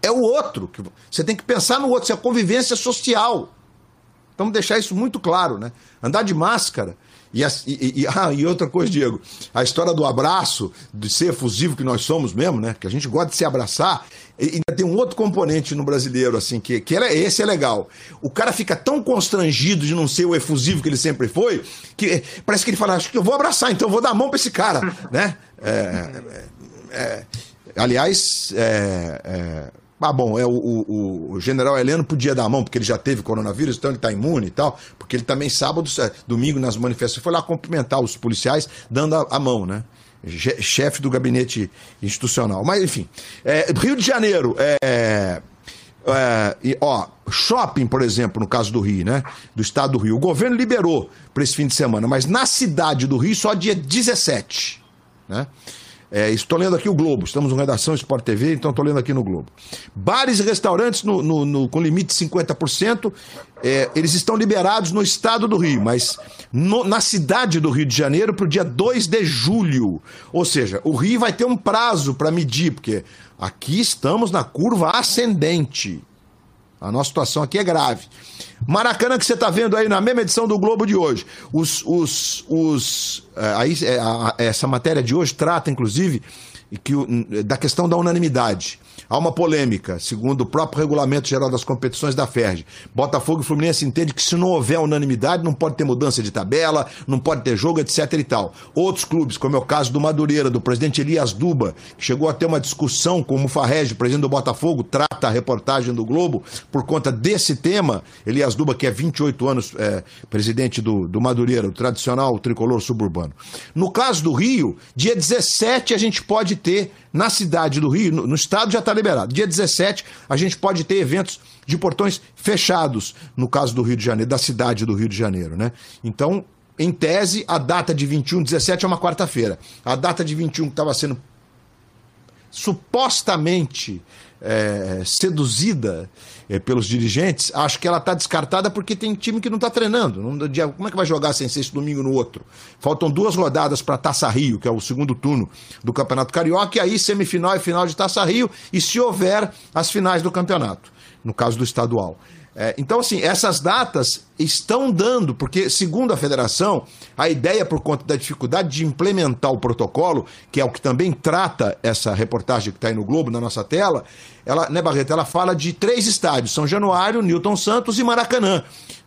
É o outro. Você tem que pensar no outro, isso é convivência social. Vamos deixar isso muito claro, né? Andar de máscara e, e, e, ah, e outra coisa, Diego, a história do abraço, de ser efusivo que nós somos mesmo, né? Que a gente gosta de se abraçar. E ainda tem um outro componente no brasileiro, assim, que, que é, esse é legal. O cara fica tão constrangido de não ser o efusivo que ele sempre foi, que parece que ele fala, acho que eu vou abraçar, então eu vou dar a mão para esse cara, né? É, é, é, aliás, é, é ah, bom, é, o, o, o, general Heleno podia dar a mão, porque ele já teve coronavírus, então ele está imune e tal, porque ele também, sábado, é, domingo, nas manifestações, foi lá cumprimentar os policiais, dando a, a mão, né? Chefe do gabinete institucional. Mas, enfim. É, Rio de Janeiro, é, é, ó, shopping, por exemplo, no caso do Rio, né? Do estado do Rio. O governo liberou para esse fim de semana, mas na cidade do Rio só dia 17, né? É, estou lendo aqui o Globo, estamos no Redação Sport TV, então estou lendo aqui no Globo. Bares e restaurantes no, no, no com limite de 50%, é, eles estão liberados no estado do Rio, mas na cidade do Rio de Janeiro para o dia 2 de julho. Ou seja, o Rio vai ter um prazo para medir, porque aqui estamos na curva ascendente. A nossa situação aqui é grave. Maracanã que você está vendo aí na mesma edição do Globo de hoje. Os, os, os, é, aí, é, essa matéria de hoje trata, inclusive, que, da questão da unanimidade. Há uma polêmica, segundo o próprio regulamento geral das competições da FERJ. Botafogo e Fluminense entendem que se não houver unanimidade, não pode ter mudança de tabela, não pode ter jogo, etc e tal. Outros clubes, como é o caso do Madureira, do presidente Elias Duba, que chegou a ter uma discussão com o Mufarrege, presidente do Botafogo, trata a reportagem do Globo por conta desse tema. Elias Duba, que é 28 anos é, presidente do, do Madureira, o tradicional tricolor suburbano. No caso do Rio, dia 17 a gente pode ter na cidade do Rio, no, no estado já está liberado. Dia 17, a gente pode ter eventos de portões fechados, no caso do Rio de Janeiro, da cidade do Rio de Janeiro, né? Então, em tese, a data de 21, 17 é uma quarta-feira. A data de 21 que estava sendo supostamente é, seduzida é, pelos dirigentes, acho que ela está descartada porque tem time que não está treinando. Não, como é que vai jogar sem ser esse domingo no outro? Faltam duas rodadas para Taça Rio, que é o segundo turno do Campeonato Carioca, e aí semifinal e final de Taça Rio, e se houver as finais do campeonato, no caso do estadual. É, então, assim, essas datas estão dando, porque, segundo a federação, a ideia, por conta da dificuldade de implementar o protocolo, que é o que também trata essa reportagem que está aí no Globo, na nossa tela, ela, né, Barreto, ela fala de três estádios: São Januário, Newton Santos e Maracanã.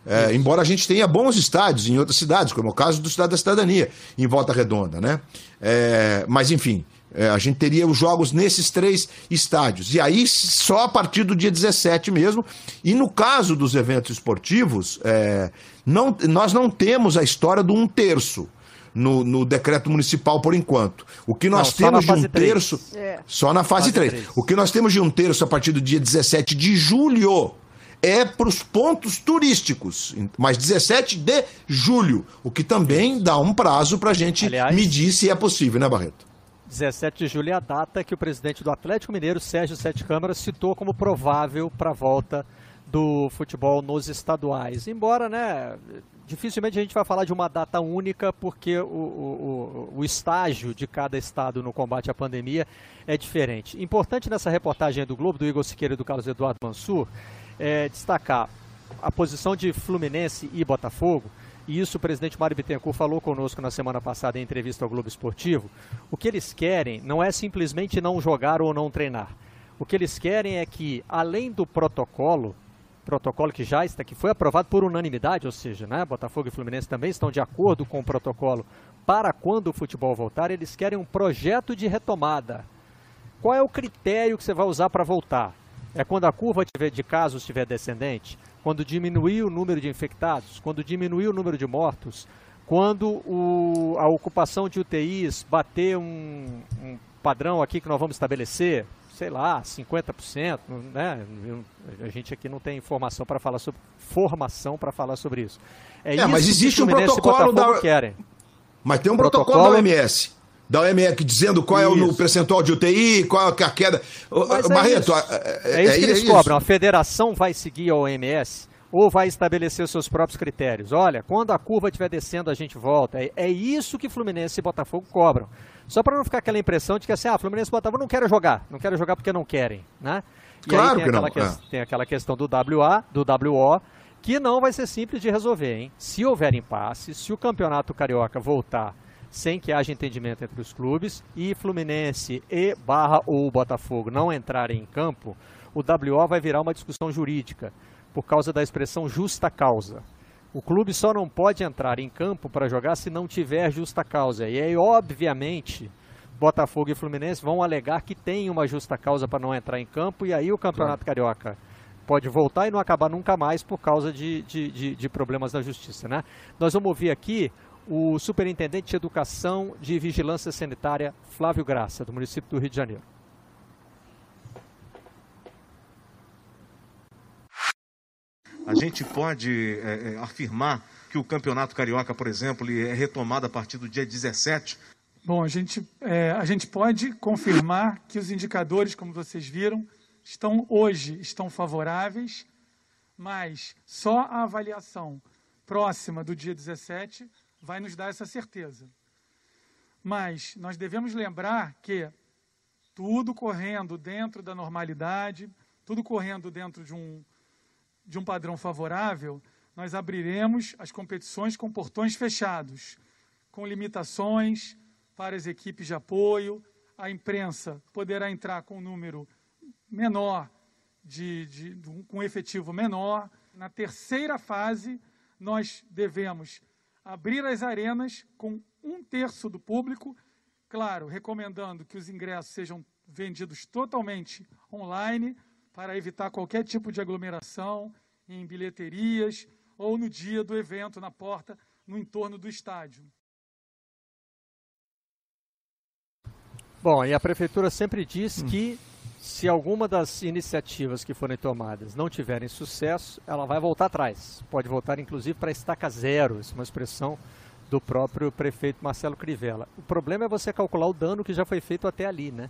É, embora a gente tenha bons estádios em outras cidades, como é o caso do Estado da Cidadania, em Volta Redonda, né? É, mas, enfim. É, a gente teria os jogos nesses três estádios. E aí, só a partir do dia 17 mesmo. E no caso dos eventos esportivos, é, não, nós não temos a história do um terço. No, no, decreto municipal por enquanto. O que nós não, temos de um 3. terço. É. Só na fase, fase 3. 3. O que nós temos de um terço a partir do dia 17 de julho é para os pontos turísticos, mas 17 de julho, o que também dá um prazo para a gente Aliás, medir se é possível, né, Barreto? 17 de julho é a data que o presidente do Atlético Mineiro, Sérgio Sete Câmara, citou como provável para a volta do futebol nos estaduais. Embora, né, dificilmente a gente vai falar de uma data única, porque o, o, o, estágio de cada estado no combate à pandemia é diferente. Importante nessa reportagem do Globo, do Igor Siqueira e do Carlos Eduardo Mansur, é destacar a posição de Fluminense e Botafogo, e isso o presidente Mário Bittencourt falou conosco na semana passada em entrevista ao Globo Esportivo, o que eles querem não é simplesmente não jogar ou não treinar. O que eles querem é que, além do protocolo, protocolo que já está, que foi aprovado por unanimidade, ou seja, né, Botafogo e Fluminense também estão de acordo com o protocolo para quando o futebol voltar, eles querem um projeto de retomada. Qual é o critério que você vai usar para voltar? É quando a curva de casos estiver descendente? Quando diminuir o número de infectados, quando diminuir o número de mortos, quando o, a ocupação de UTIs bater um, um padrão aqui que nós vamos estabelecer, sei lá, 50%, né? A gente aqui não tem informação para falar sobre formação para falar sobre isso. É, é isso mas existe um protocolo da querem. Mas tem um protocolo, protocolo da OMS da OMS dizendo qual isso. é o percentual de UTI, qual é a queda. Mas é Barreto, é, é, é, isso que eles é cobram. A federação vai seguir a OMS ou vai estabelecer os seus próprios critérios. Olha, quando a curva estiver descendo, a gente volta. É, é isso que Fluminense e Botafogo cobram. Só para não ficar aquela impressão de que assim, ah, Fluminense e Botafogo não querem jogar, não querem jogar porque não querem, né? E claro aí tem que aquela, não. Que, tem aquela questão do WA, do WO, que não vai ser simples de resolver, hein? Se houver impasse, se o campeonato carioca voltar sem que haja entendimento entre os clubes e Fluminense e Barra ou Botafogo não entrarem em campo, o WO vai virar uma discussão jurídica por causa da expressão justa causa. O clube só não pode entrar em campo para jogar se não tiver justa causa. E aí, obviamente, Botafogo e Fluminense vão alegar que tem uma justa causa para não entrar em campo, e aí o Campeonato claro. Carioca pode voltar e não acabar nunca mais por causa de, de, de, de problemas da justiça. Né? Nós vamos ouvir aqui o Superintendente de Educação de Vigilância Sanitária, Flávio Graça, do município do Rio de Janeiro. A gente pode é, é, afirmar que o Campeonato Carioca, por exemplo, é retomado a partir do dia 17? Bom, a gente, é, a gente pode confirmar que os indicadores, como vocês viram, estão hoje estão favoráveis, mas só a avaliação próxima do dia 17 vai nos dar essa certeza. Mas nós devemos lembrar que tudo correndo dentro da normalidade, tudo correndo dentro de um, de um padrão favorável, nós abriremos as competições com portões fechados, com limitações para as equipes de apoio. A imprensa poderá entrar com um número menor, de, de, com um efetivo menor. Na terceira fase, nós devemos abrir as arenas com um terço do público, claro, recomendando que os ingressos sejam vendidos totalmente online para evitar qualquer tipo de aglomeração em bilheterias ou no dia do evento na porta no entorno do estádio. Bom, e a prefeitura sempre diz hum. que se alguma das iniciativas que forem tomadas não tiverem sucesso, ela vai voltar atrás. Pode voltar, inclusive, para estaca zero, isso é uma expressão do próprio prefeito Marcelo Crivella. O problema é você calcular o dano que já foi feito até ali, né?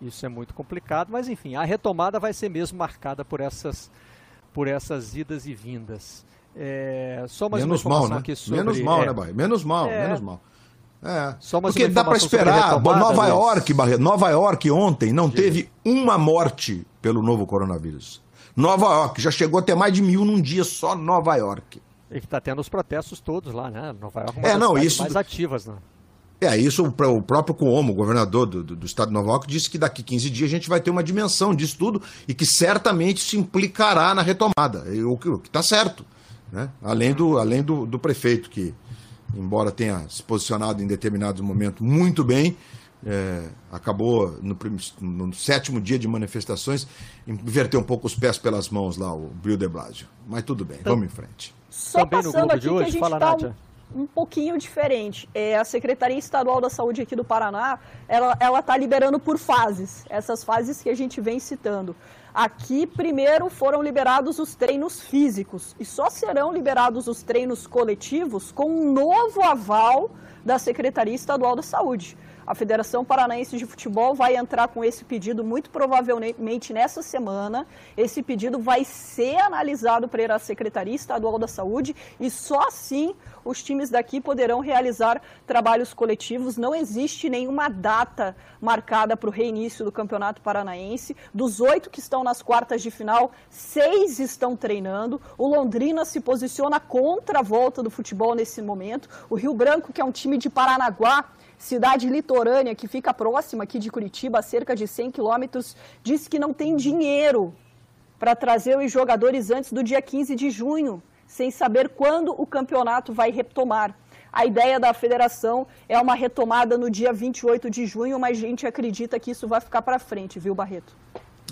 Isso é muito complicado, mas enfim, a retomada vai ser mesmo marcada por essas, por essas idas e vindas. É, só mais menos uma mal, né? aqui sobre... Menos mal, é, né, Bahia? Menos mal, é. menos mal. É. Só Porque dá para esperar. Nova York, Barreto, Nova York ontem não teve uma morte pelo novo coronavírus. Nova York já chegou a ter mais de mil num dia só Nova York. E que está tendo os protestos todos lá, né? Nova York é uma é, não, isso... mais ativas, né? É, isso o próprio Cuomo, o governador do, do, do, estado de Nova York, disse que daqui 15 dias a gente vai ter uma dimensão disso tudo e que certamente se implicará na retomada, o que está certo. Né? Além, do, além do, do prefeito, que, embora tenha se posicionado em determinado momento muito bem, é, acabou no, no, sétimo dia de manifestações inverter um pouco os pés pelas mãos lá, o Bill de Blasio. Mas tudo bem, então, vamos em frente. Só Também no grupo de hoje, fala tá Nádia um pouquinho diferente. É, a Secretaria Estadual da Saúde aqui do Paraná, ela está liberando por fases, essas fases que a gente vem citando. Aqui, primeiro, foram liberados os treinos físicos e só serão liberados os treinos coletivos com um novo aval da Secretaria Estadual da Saúde. A Federação Paranaense de Futebol vai entrar com esse pedido muito provavelmente nessa semana. Esse pedido vai ser analisado pela Secretaria Estadual da Saúde e só assim os times daqui poderão realizar trabalhos coletivos. Não existe nenhuma data marcada para o reinício do Campeonato Paranaense. Dos oito que estão nas quartas de final, seis estão treinando. O Londrina se posiciona contra a volta do futebol nesse momento. O Rio Branco, que é um time de Paranaguá, cidade litorânea que fica próxima aqui de Curitiba, a cerca de 100 quilômetros, disse que não tem dinheiro para trazer os jogadores antes do dia 15 de junho, sem saber quando o campeonato vai retomar. A ideia da federação é uma retomada no dia 28 de junho, mas a gente acredita que isso vai ficar para frente, viu, Barreto?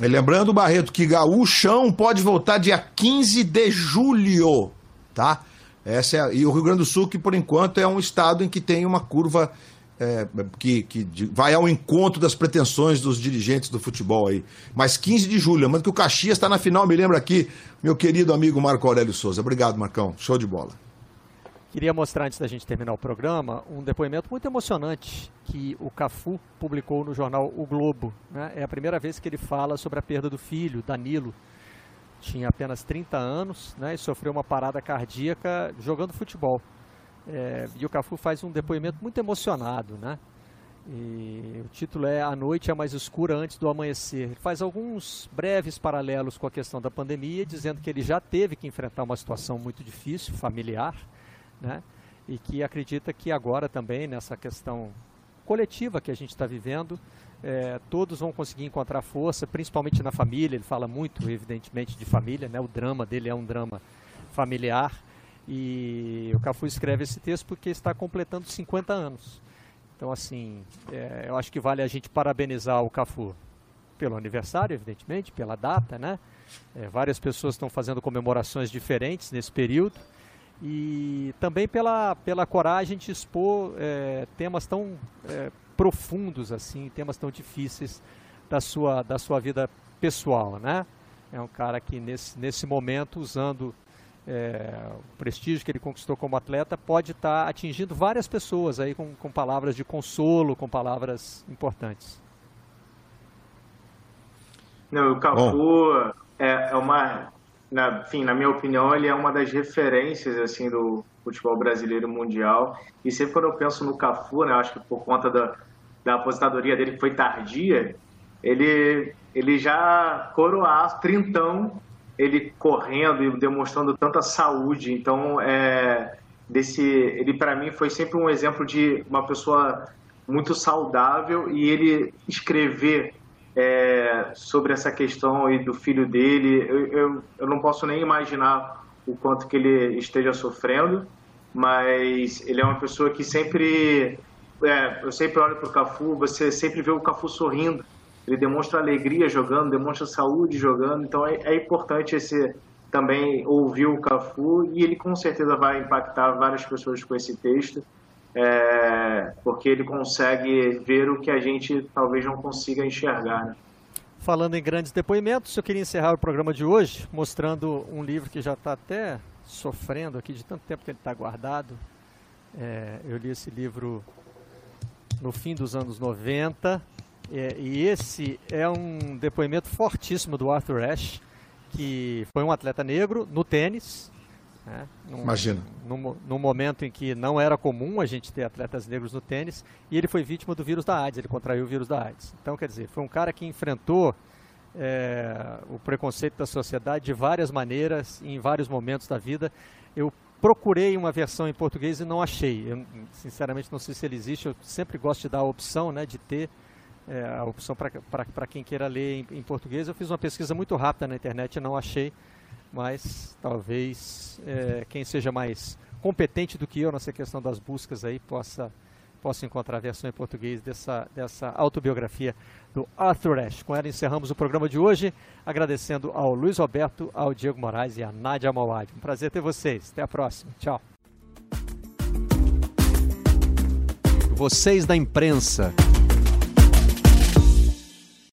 E lembrando, Barreto, que Gaúchão pode voltar dia 15 de julho, tá? Essa é, e o Rio Grande do Sul, que por enquanto é um estado em que tem uma curva é, que, que vai ao encontro das pretensões dos dirigentes do futebol aí. Mas 15 de julho, lembrando que o Caxias está na final, me lembra aqui, meu querido amigo Marco Aurélio Souza. Obrigado, Marcão. Show de bola. Queria mostrar, antes da gente terminar o programa, um depoimento muito emocionante que o Cafu publicou no jornal O Globo. Né? É a primeira vez que ele fala sobre a perda do filho, Danilo. Tinha apenas 30 anos né, e sofreu uma parada cardíaca jogando futebol. É, e o Cafu faz um depoimento muito emocionado, né? E o título é A Noite é Mais Escura Antes do Amanhecer. Ele faz alguns breves paralelos com a questão da pandemia, dizendo que ele já teve que enfrentar uma situação muito difícil, familiar, né? E que acredita que agora também, nessa questão coletiva que a gente está vivendo, é, todos vão conseguir encontrar força, principalmente na família. Ele fala muito, evidentemente, de família, né? O drama dele é um drama familiar e o Cafu escreve esse texto porque está completando 50 anos. Então, assim, é, eu acho que vale a gente parabenizar o Cafu pelo aniversário, evidentemente, pela data, né? É, várias pessoas estão fazendo comemorações diferentes nesse período e também pela, pela coragem de expor é, temas tão é, profundos assim, temas tão difíceis da sua, da sua vida pessoal, né? É um cara que nesse, nesse momento, usando é, o prestígio que ele conquistou como atleta pode estar tá atingindo várias pessoas aí com, com palavras de consolo, com palavras importantes. Não, o Cafu é, é, uma, na, enfim, na minha opinião, ele é uma das referências assim do futebol brasileiro mundial. E sempre quando eu penso no Cafu, né, acho que por conta da, da aposentadoria dele que foi tardia, ele ele já coroar trintão ele correndo e demonstrando tanta saúde. Então, é, desse, ele para mim foi sempre um exemplo de uma pessoa muito saudável e ele escrever é, sobre essa questão aí do filho dele, eu, eu, eu, não posso nem imaginar o quanto que ele esteja sofrendo, mas ele é uma pessoa que sempre, é, eu sempre olho para o Cafu, você sempre vê o Cafu sorrindo, ele demonstra alegria jogando, demonstra saúde jogando, então é, é importante esse também ouvir o Cafu e ele com certeza vai impactar várias pessoas com esse texto, é, porque ele consegue ver o que a gente talvez não consiga enxergar. Né? Falando em grandes depoimentos, eu queria encerrar o programa de hoje mostrando um livro que já está até sofrendo aqui de tanto tempo que ele está guardado. É, eu li esse livro no fim dos anos 90, é, e esse é um depoimento fortíssimo do Arthur Ashe, que foi um atleta negro no tênis. Né, num, Imagina. Num, num, momento em que não era comum a gente ter atletas negros no tênis, e ele foi vítima do vírus da AIDS, ele contraiu o vírus da AIDS. Então, quer dizer, foi um cara que enfrentou é, o preconceito da sociedade de várias maneiras, em vários momentos da vida. Eu procurei uma versão em português e não achei. Eu, sinceramente, não sei se ele existe. Eu sempre gosto de dar a opção né, de ter é, a opção para quem queira ler em, em, português. Eu fiz uma pesquisa muito rápida na internet e não achei, mas talvez é, quem seja mais competente do que eu nessa questão das buscas aí possa, possa encontrar a versão em português dessa, dessa autobiografia do Arthur Ashe. Com ela encerramos o programa de hoje, agradecendo ao Luiz Roberto, ao Diego Moraes e à Nádia Mauad. Um prazer ter vocês. Até a próxima. Tchau. Vocês da imprensa.